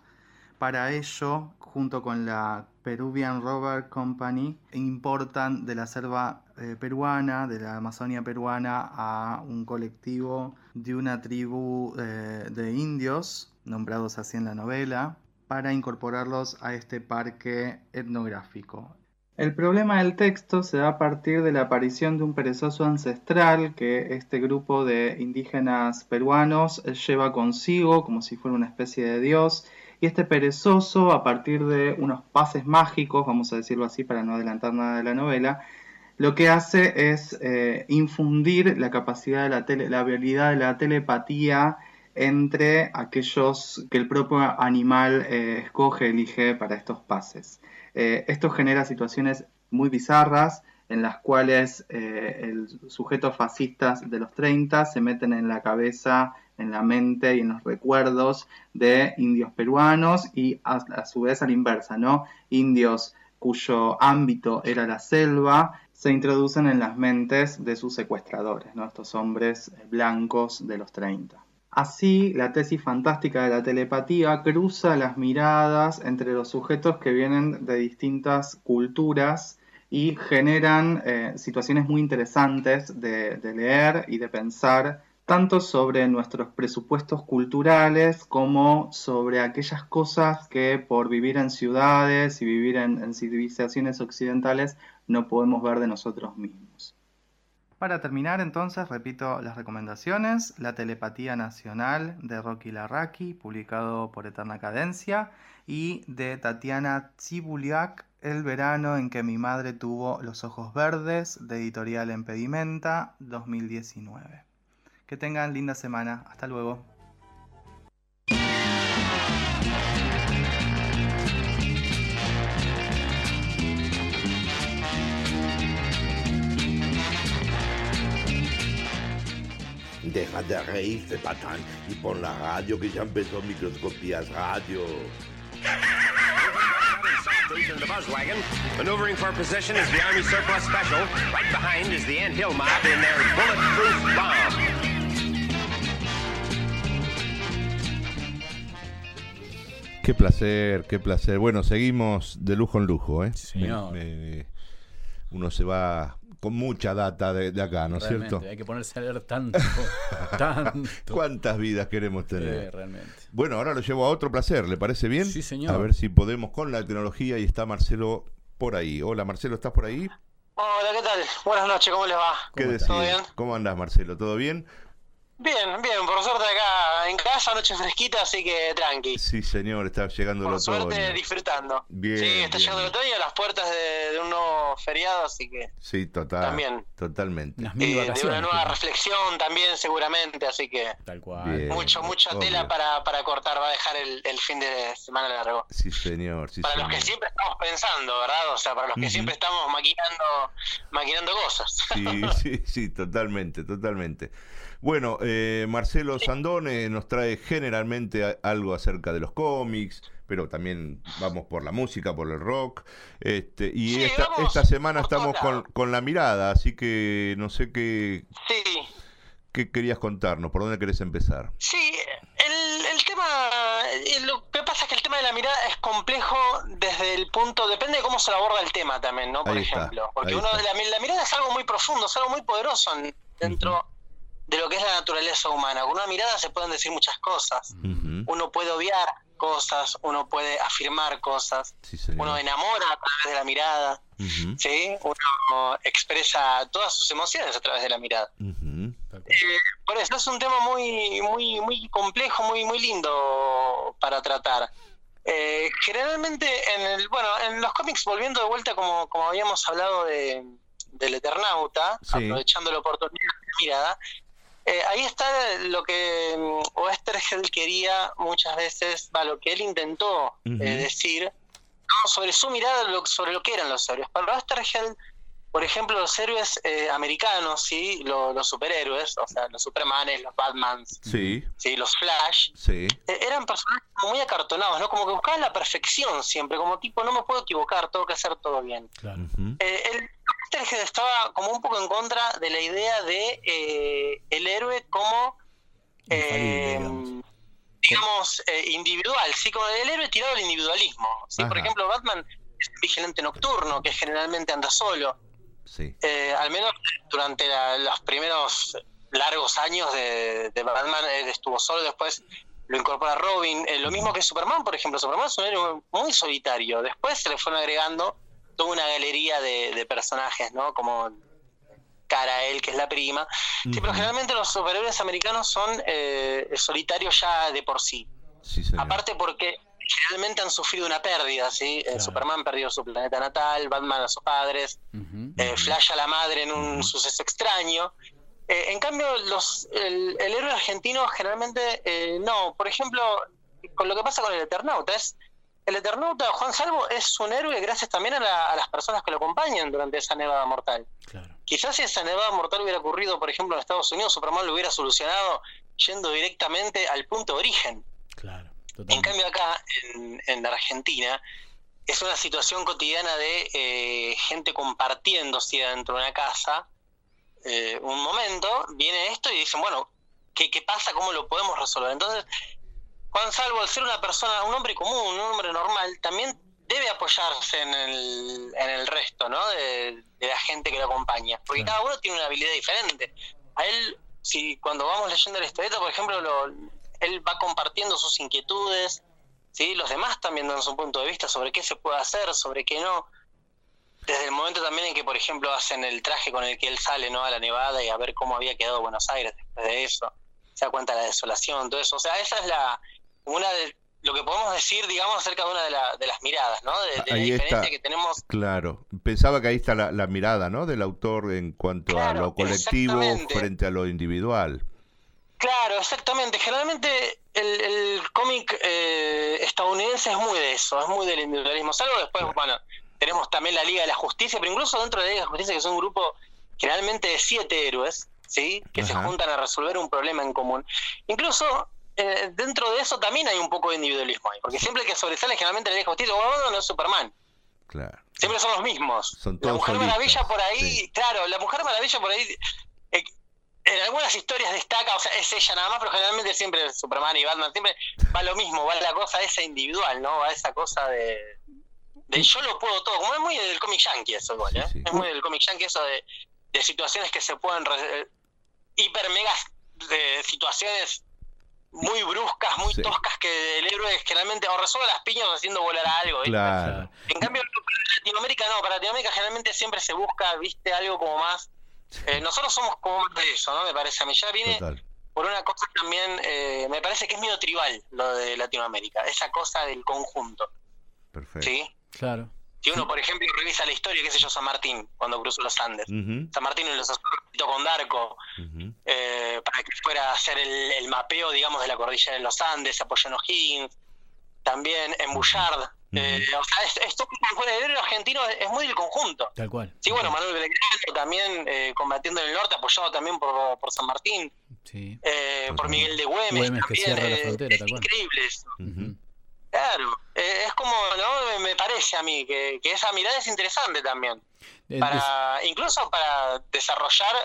Para ello, junto con la Peruvian Rubber Company, importan de la selva eh, peruana, de la Amazonia peruana, a un colectivo de una tribu eh, de indios, nombrados así en la novela, para incorporarlos a este parque etnográfico. El problema del texto se da a partir de la aparición de un perezoso ancestral que este grupo de indígenas peruanos lleva consigo como si fuera una especie de dios y este perezoso, a partir de unos pases mágicos, vamos a decirlo así para no adelantar nada de la novela, lo que hace es eh, infundir la capacidad de la, tele, la habilidad de la telepatía entre aquellos que el propio animal eh, escoge, elige para estos pases. Eh, esto genera situaciones muy bizarras en las cuales el sujetos fascistas de los 30 se meten en la cabeza, en la mente y en los recuerdos de indios peruanos y a, su vez a la inversa, ¿no? Indios cuyo ámbito era la selva, se introducen en las mentes de sus secuestradores, estos hombres blancos de los 30. Así, la tesis fantástica de la telepatía cruza las miradas entre los sujetos que vienen de distintas culturas y generan eh, situaciones muy interesantes de leer y de pensar tanto sobre nuestros presupuestos culturales como sobre aquellas cosas que por vivir en ciudades y vivir en, civilizaciones occidentales no podemos ver de nosotros mismos. Para terminar entonces repito las recomendaciones, La telepatía nacional de Rocky Larraqui, publicado por Eterna Cadencia, y de Tatiana Tsibuliak, El verano en que mi madre tuvo los ojos verdes, de editorial Impedimenta, 2019. Que tengan linda semana. Hasta luego. Deja de reírte, patán, y pon la radio que ya empezó Microscopías Radio. in the buzz wagon. Maneuvering for position is the Army Surplus Special. Right behind is the Ant Hill Mob in their bulletproof bomb. Qué placer, qué placer. Bueno, seguimos de lujo en lujo, ¿eh? Señor. Me, me, uno se va con mucha data de, de acá, ¿no es Realmente, cierto? Hay que ponerse a leer tanto, <laughs> tanto. ¿Cuántas vidas queremos tener? Sí, realmente. Bueno, ahora lo llevo a otro placer, ¿le parece bien? Sí, señor. A ver si podemos con la tecnología y está Marcelo por ahí. Hola, Marcelo, ¿estás por ahí? Hola, ¿qué tal? Buenas noches, ¿cómo les va? ¿Qué decís? ¿Todo bien? ¿Cómo andás, Marcelo? ¿Todo bien? Bien, bien, por suerte acá en casa, noche fresquita, así que tranqui. Sí, señor, está llegando el Por suerte otoño. disfrutando. Bien, sí, está bien, llegando el otoño a las puertas de, de un nuevo feriado, así que Sí, total. También. Totalmente. eh, de una nueva reflexión también seguramente, así que Tal cual. Bien, mucho, mucha obvio. tela para, para cortar, va a dejar el, el fin de semana largo. Sí, señor, sí, para señor. los que siempre estamos pensando, ¿verdad? O sea, para los que siempre estamos maquinando, maquinando cosas. Sí, <laughs> sí, sí, totalmente, totalmente. Bueno, eh, Marcelo Sandone nos trae generalmente a- algo acerca de los cómics, pero también vamos por la música, por el rock. Este, y Sí, esta, vamos esta semana estamos con, la mirada, así que no sé qué, Sí, qué querías contarnos, por dónde querés empezar. Sí, el, el tema, eh, lo que pasa es que el tema de la mirada es complejo desde el punto, depende de cómo se aborda el tema también, ¿no? Por Ahí está, ejemplo, porque uno la, la mirada es algo muy profundo, es algo muy poderoso en- dentro de lo que es la naturaleza humana. Con una mirada se pueden decir muchas cosas. Uno puede obviar cosas, uno puede afirmar cosas, Sí, uno enamora a través de la mirada, ¿sí? Uno expresa todas sus emociones a través de la mirada. Eh, por eso es un tema muy muy muy complejo, muy muy lindo para tratar. Eh, generalmente en el bueno en los cómics volviendo de vuelta como, como habíamos hablado de del Eternauta, Sí. aprovechando la oportunidad de la mirada, eh, ahí está lo que mm, Oesterheld quería muchas veces, va, lo que él intentó eh, decir ¿no? sobre su mirada lo- sobre lo que eran los héroes. Para Oesterheld por ejemplo, los héroes eh, americanos, ¿sí? Lo- los superhéroes, o sea, los Supermanes, los Batmans, Sí, ¿sí? los Flash, sí. eh, eran personajes como muy acartonados, ¿no? Como que buscaban la perfección siempre, como tipo, no me puedo equivocar, tengo que hacer todo bien. Ujú. Eh, el Oesterheld estaba como un poco en contra de la idea de eh, el héroe como, eh, digamos, eh, individual, ¿sí? Como el héroe tirado al individualismo, ¿sí? Por ejemplo, Batman es un vigilante nocturno que generalmente anda solo. Sí. Eh, al menos durante la- los primeros largos años de, de Batman, él estuvo solo, después lo incorpora Robin. Eh, lo mismo que Superman, por ejemplo. Superman es un héroe muy solitario. Después se le fueron agregando toda una galería de, de personajes, ¿no? Como él, que es la prima. Sí, pero generalmente los superhéroes americanos son eh, solitarios ya de por sí. Sí. Aparte porque generalmente han sufrido una pérdida, ¿sí? Eh, Superman perdió su planeta natal, Batman a sus padres, eh, Flash a la madre en un suceso extraño. Eh, en cambio, los, el, el héroe argentino generalmente no. Por ejemplo, con lo que pasa con el Eternauta, es el Eternauta, Juan Salvo, es un héroe gracias también a, la- a las personas que lo acompañan durante esa nevada mortal. Quizás si esa nevada mortal hubiera ocurrido, por ejemplo, en Estados Unidos, Superman lo hubiera solucionado yendo directamente al punto de origen. En cambio acá, en, en Argentina, es una situación cotidiana de eh, gente compartiendo ¿sí? dentro de una casa. eh, un momento, viene esto y dicen, bueno, ¿qué, ¿qué pasa? ¿Cómo lo podemos resolver? Entonces, Juan Salvo, al ser una persona, un hombre común, un hombre normal, también debe apoyarse en el, en el resto, ¿no? De, de la gente que lo acompaña. Porque cada uno tiene una habilidad diferente. A él, si cuando vamos leyendo la historieta, por ejemplo, lo, él va compartiendo sus inquietudes, ¿sí? Los demás también dan su punto de vista sobre qué se puede hacer, sobre qué no. Desde el momento también en que, por ejemplo, hacen el traje con el que él sale, ¿no? A la nevada y a ver cómo había quedado Buenos Aires después de eso. Se da cuenta de la desolación, todo eso. O sea, esa es la una de lo que podemos decir, digamos, acerca de una de, la- de las miradas, ¿no? De, de la diferencia está. que tenemos Claro. Pensaba que ahí está la, la mirada, ¿no? Del autor en cuanto a lo colectivo frente a lo individual. Claro, exactamente. Generalmente el, el cómic eh, estadounidense es muy de eso, es muy del individualismo. Salvo después, bueno, tenemos también la Liga de la Justicia, pero incluso dentro de la Liga de la Justicia, que es un grupo generalmente de siete héroes, ¿sí? Que se juntan a resolver un problema en común. Incluso eh, dentro de eso también hay un poco de individualismo ahí, porque siempre el que sobresale generalmente en la Liga de la Justicia, bueno, no es Superman. Claro. Siempre son los mismos. Son La Mujer solistas, Maravilla por ahí, claro, la Mujer Maravilla por ahí, eh, en algunas historias destaca, o sea, es ella nada más, pero generalmente siempre Superman y Batman, siempre va lo mismo, va la cosa esa individual, ¿no? Va esa cosa de, de yo lo puedo todo, como es muy del cómic yankee eso igual, ¿eh? Es muy del cómic yankee eso de de situaciones que se pueden re- hiper mega de situaciones muy bruscas, muy Sí. toscas que el héroe generalmente o resuelve las piñas haciendo volar a algo. ¿viste? Claro. En cambio, para Latinoamérica no, para Latinoamérica generalmente siempre se busca, viste, algo como más. eh, nosotros somos como más de eso, ¿no? Me parece a mí. Ya viene Total. por una cosa también, eh, me parece que es medio tribal lo de Latinoamérica, esa cosa del conjunto, Perfecto. ¿sí? Claro. Si uno, por ejemplo, revisa la historia, qué sé yo, San Martín, cuando cruzó los Andes. San Martín los Azores con Darko, ujú. eh, para que fuera a hacer el, el mapeo, digamos, de la cordillera de los Andes, se apoyó en O'Higgins, también en Bullard. eh, o sea, es, es todo el héroe argentino es, es muy del conjunto. Tal cual. Sí, bueno, Manuel Belgrano también eh, combatiendo en el norte, apoyado también por, por San Martín, Sí. por Miguel de Güemes, Güemes que también, cierra la frontera, es tal cual. increíble eso. Claro, eh, es como, ¿no? Me parece a mí que, que esa mirada es interesante también. Eh, Para, incluso para desarrollar,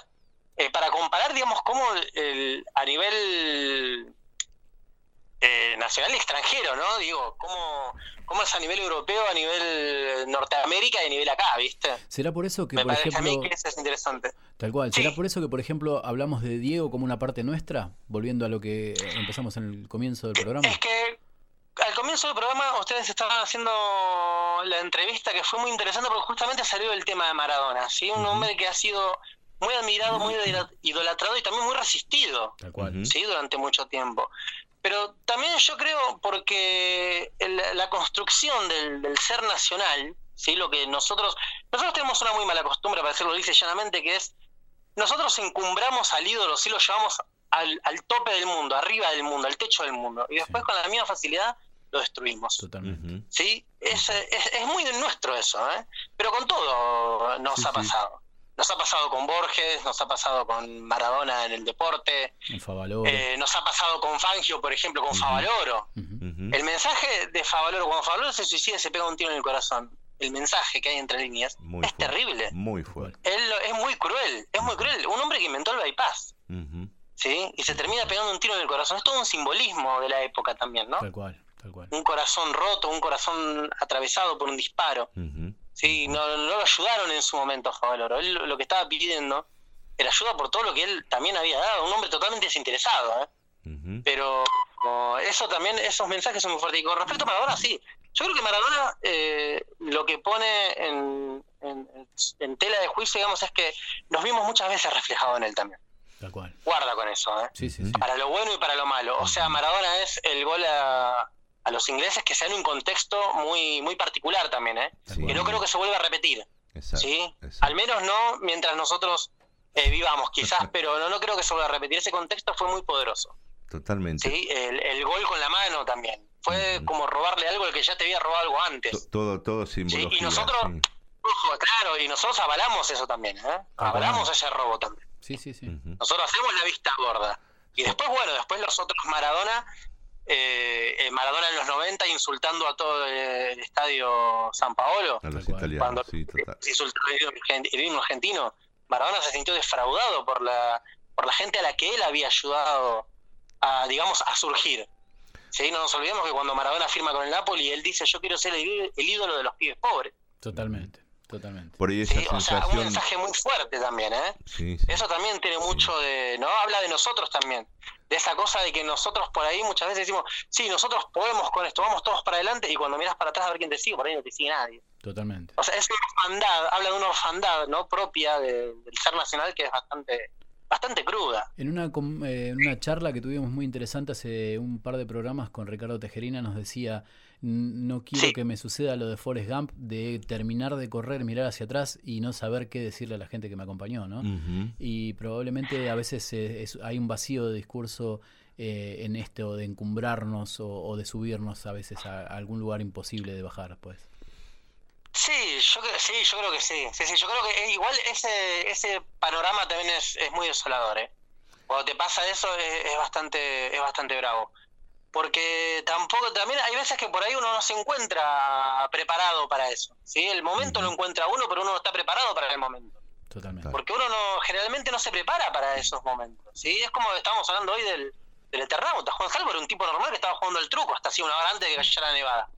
eh, para comparar, digamos, cómo el, a nivel eh, nacional y extranjero, ¿no? Digo, cómo, cómo es a nivel europeo, a nivel Norteamérica y a nivel acá, ¿viste? ¿Será por eso que, Me por parece a ejemplo, mí que eso es interesante. tal cual, será por eso que, por ejemplo, hablamos de Diego como una parte nuestra, volviendo a lo que empezamos en el comienzo del programa? Es que comienzo del programa ustedes estaban haciendo la entrevista que fue muy interesante porque justamente salió el tema de Maradona, ¿sí? Un hombre que ha sido muy admirado, muy idolatrado y también muy resistido, Tal cual. ¿sí? Durante mucho tiempo. Pero también yo creo porque el- la construcción del, del ser nacional, ¿sí? Lo que nosotros... Nosotros tenemos una muy mala costumbre, para decirlo dice llanamente, que es nosotros encumbramos al ídolo, sí lo llevamos al, al tope del mundo, arriba del mundo, al techo del mundo, y después con la misma facilidad lo destruimos. Totalmente. ¿Sí? Es, es, es muy nuestro eso, ¿eh? Pero con todo nos Sí, ha sí. pasado. Nos ha pasado con Borges, nos ha pasado con Maradona en el deporte, En Favaloro. eh, nos ha pasado con Fangio, por ejemplo, con Favaloro. El mensaje de Favaloro, cuando Favaloro se suicida, se pega un tiro en el corazón. El mensaje que hay entre líneas Muy es fuerte. terrible. Muy fuerte. Él lo- es muy cruel, es muy cruel. Un hombre que inventó el bypass, Ujú. ¿sí? Y se termina pegando un tiro en el corazón. Es todo un simbolismo de la época también, ¿no? Tal cual, tal cual. Un corazón roto, un corazón atravesado por un disparo. Sí, no, no lo ayudaron en su momento a Favaloro. Él lo que estaba pidiendo era ayuda por todo lo que él también había dado. Un hombre totalmente desinteresado, ¿eh? Pero oh, eso también, esos mensajes son muy fuertes. Y con respecto a Maradona, sí. Yo creo que Maradona eh, lo que pone en, en- en tela de juicio, digamos, es que nos vimos muchas veces reflejados en él también. Tal cual. Guarda con eso, ¿eh? Sí, sí, sí. Para lo bueno y para lo malo. O sea, Maradona es el gol a, a los ingleses que se da en un contexto muy, muy particular también, ¿eh? Que no creo que se vuelva a repetir. Exacto. ¿sí? Al menos no mientras nosotros eh, vivamos, quizás, pero no, no creo que se vuelva a repetir. Ese contexto fue muy poderoso. Totalmente. ¿sí? El, el gol con la mano también. Fue como robarle algo al que ya te había robado algo antes. Todo, todo ¿sí? simbología. Y nosotros, sí. ojo, claro, y nosotros avalamos eso también, ¿eh? Avalamos ese robo también. Sí, sí, sí. Nosotros hacemos la vista gorda. Y después, bueno, después los otros Maradona, eh, Maradona en los 90 insultando a todo el estadio San Paolo. A los italianos, Cuando sí, total. insultó el himno argentino, Maradona se sintió defraudado por la, por la gente a la que él había ayudado a, digamos, a surgir. ¿Sí? No nos olvidemos que cuando Maradona firma con el Napoli, él dice, yo quiero ser el, el ídolo de los pibes pobres. Totalmente, totalmente. Por ahí esa ¿Sí? O sea, un mensaje muy fuerte también, ¿eh? Sí, sí. Eso también tiene mucho de, ¿no? Habla de nosotros también, de esa cosa de que nosotros por ahí muchas veces decimos, sí, nosotros podemos con esto, vamos todos para adelante y cuando miras para atrás a ver quién te sigue, por ahí no te sigue nadie. Totalmente. O sea, es una orfandad, habla de una orfandad, ¿no? Propia de- del ser nacional que es bastante, bastante cruda. En una, com- eh, en una charla que tuvimos muy interesante hace un par de programas con Ricardo Tejerina nos decía, "N- no quiero que me suceda lo de Forrest Gump, de terminar de correr, mirar hacia atrás y no saber qué decirle a la gente que me acompañó, ¿no? Y probablemente a veces eh, es- hay un vacío de discurso eh, en esto de encumbrarnos o, o de subirnos a veces a, a algún lugar imposible de bajar, pues. Sí, yo creo, sí, yo creo que sí. Sí, sí, yo creo que eh, igual ese, ese panorama también es, es muy desolador, ¿eh? Cuando te pasa eso es, es bastante, es bastante bravo. Porque tampoco, también hay veces que por ahí uno no se encuentra preparado para eso. ¿sí? El momento lo encuentra uno, pero uno no está preparado para el momento. Totalmente. Porque uno no, generalmente no se prepara para esos momentos. ¿sí? Es como estábamos hablando hoy del, del Eternauta. Juan Salvo era un tipo normal que estaba jugando al truco hasta así una hora antes de que cayera la nevada.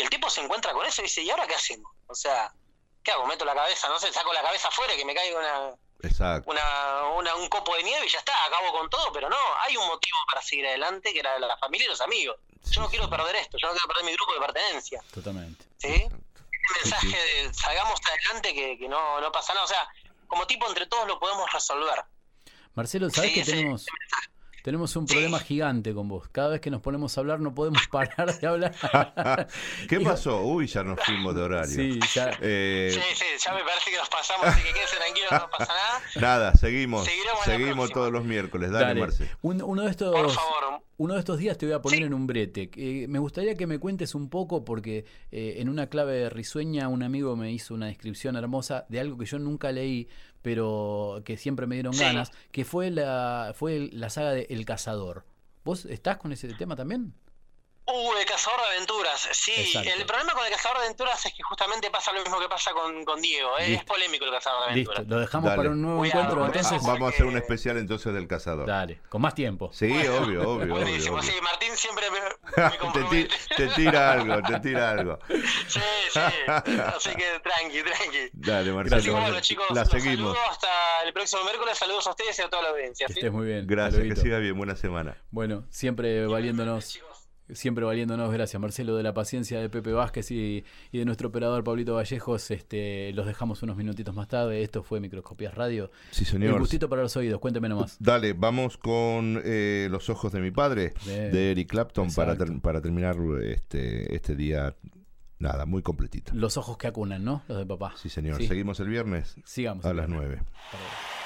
Y el tipo se encuentra con eso y dice, ¿y ahora qué hacemos? O sea, ¿qué hago? Meto la cabeza, no sé, saco la cabeza afuera y que me caiga una, Exacto. una, una- un copo de nieve y ya está, acabo con todo, pero no, hay un motivo para seguir adelante que era la familia y los amigos. Yo no quiero perder esto, yo no quiero perder mi grupo de pertenencia. Totalmente. ¿sí? El mensaje de salgamos adelante que, que no, no pasa nada. O sea, como tipo entre todos lo podemos resolver. Marcelo, ¿sabes Sí, que ese- tenemos, un problema gigante con vos? Cada vez que nos ponemos a hablar no podemos <laughs> parar de hablar. <laughs> ¿Qué pasó? Uy, ya nos fuimos de horario. Sí, ya. Eh, Sí, sí, ya me parece que nos pasamos, así que quédense tranquilos, no pasa nada. Nada, seguimos. Seguiremos en la Seguimos todos los miércoles. Dale, Dale. Marce. Un- uno de estos, Por favor. uno de estos días te voy a poner en un brete. Eh, me gustaría que me cuentes un poco porque eh, en una clave risueña un amigo me hizo una descripción hermosa de algo que yo nunca leí, pero que siempre me dieron Sí. ganas, que fue la fue la saga de El Cazador. ¿Vos estás con ese tema también? Uh, el cazador de aventuras. Sí, Exacto. el problema con el cazador de aventuras es que justamente pasa lo mismo que pasa con, con Diego. ¿eh? Es polémico el cazador de Listo, aventuras. lo dejamos Dale. para un nuevo Cuidado, encuentro. Entonces, Vamos a hacer un especial entonces del cazador. dale, con más tiempo. Sí, obvio, obvio, obvio. Buenísimo, obvio. sí, Martín siempre me, <laughs> me te, ti- compromete. te tira algo, te tira algo. <laughs> Sí, sí, así que tranqui, tranqui. Dale, Así Marcelo. que bueno, chicos, la los seguimos. saludo hasta el próximo miércoles. Saludos a ustedes y a toda la audiencia. Que ¿sí? estés muy bien. Gracias, que siga bien. Buena semana. Bueno, siempre valiéndonos, siempre valiéndonos, gracias Marcelo de la paciencia de Pepe Vázquez y, y de nuestro operador Pablito Vallejos. Este, los dejamos unos minutitos más tarde. Esto fue Microscopias Radio. Sí, señor. gustito para los oídos, cuénteme nomás. Dale, vamos con eh, Los ojos de mi padre, de Eric Clapton, para, ter- para terminar este, este día, nada, muy completito. Los ojos que acunan, ¿no? Los de papá. Sí, señor. Sí. Seguimos el viernes Sigamos. a las 9. Hasta luego.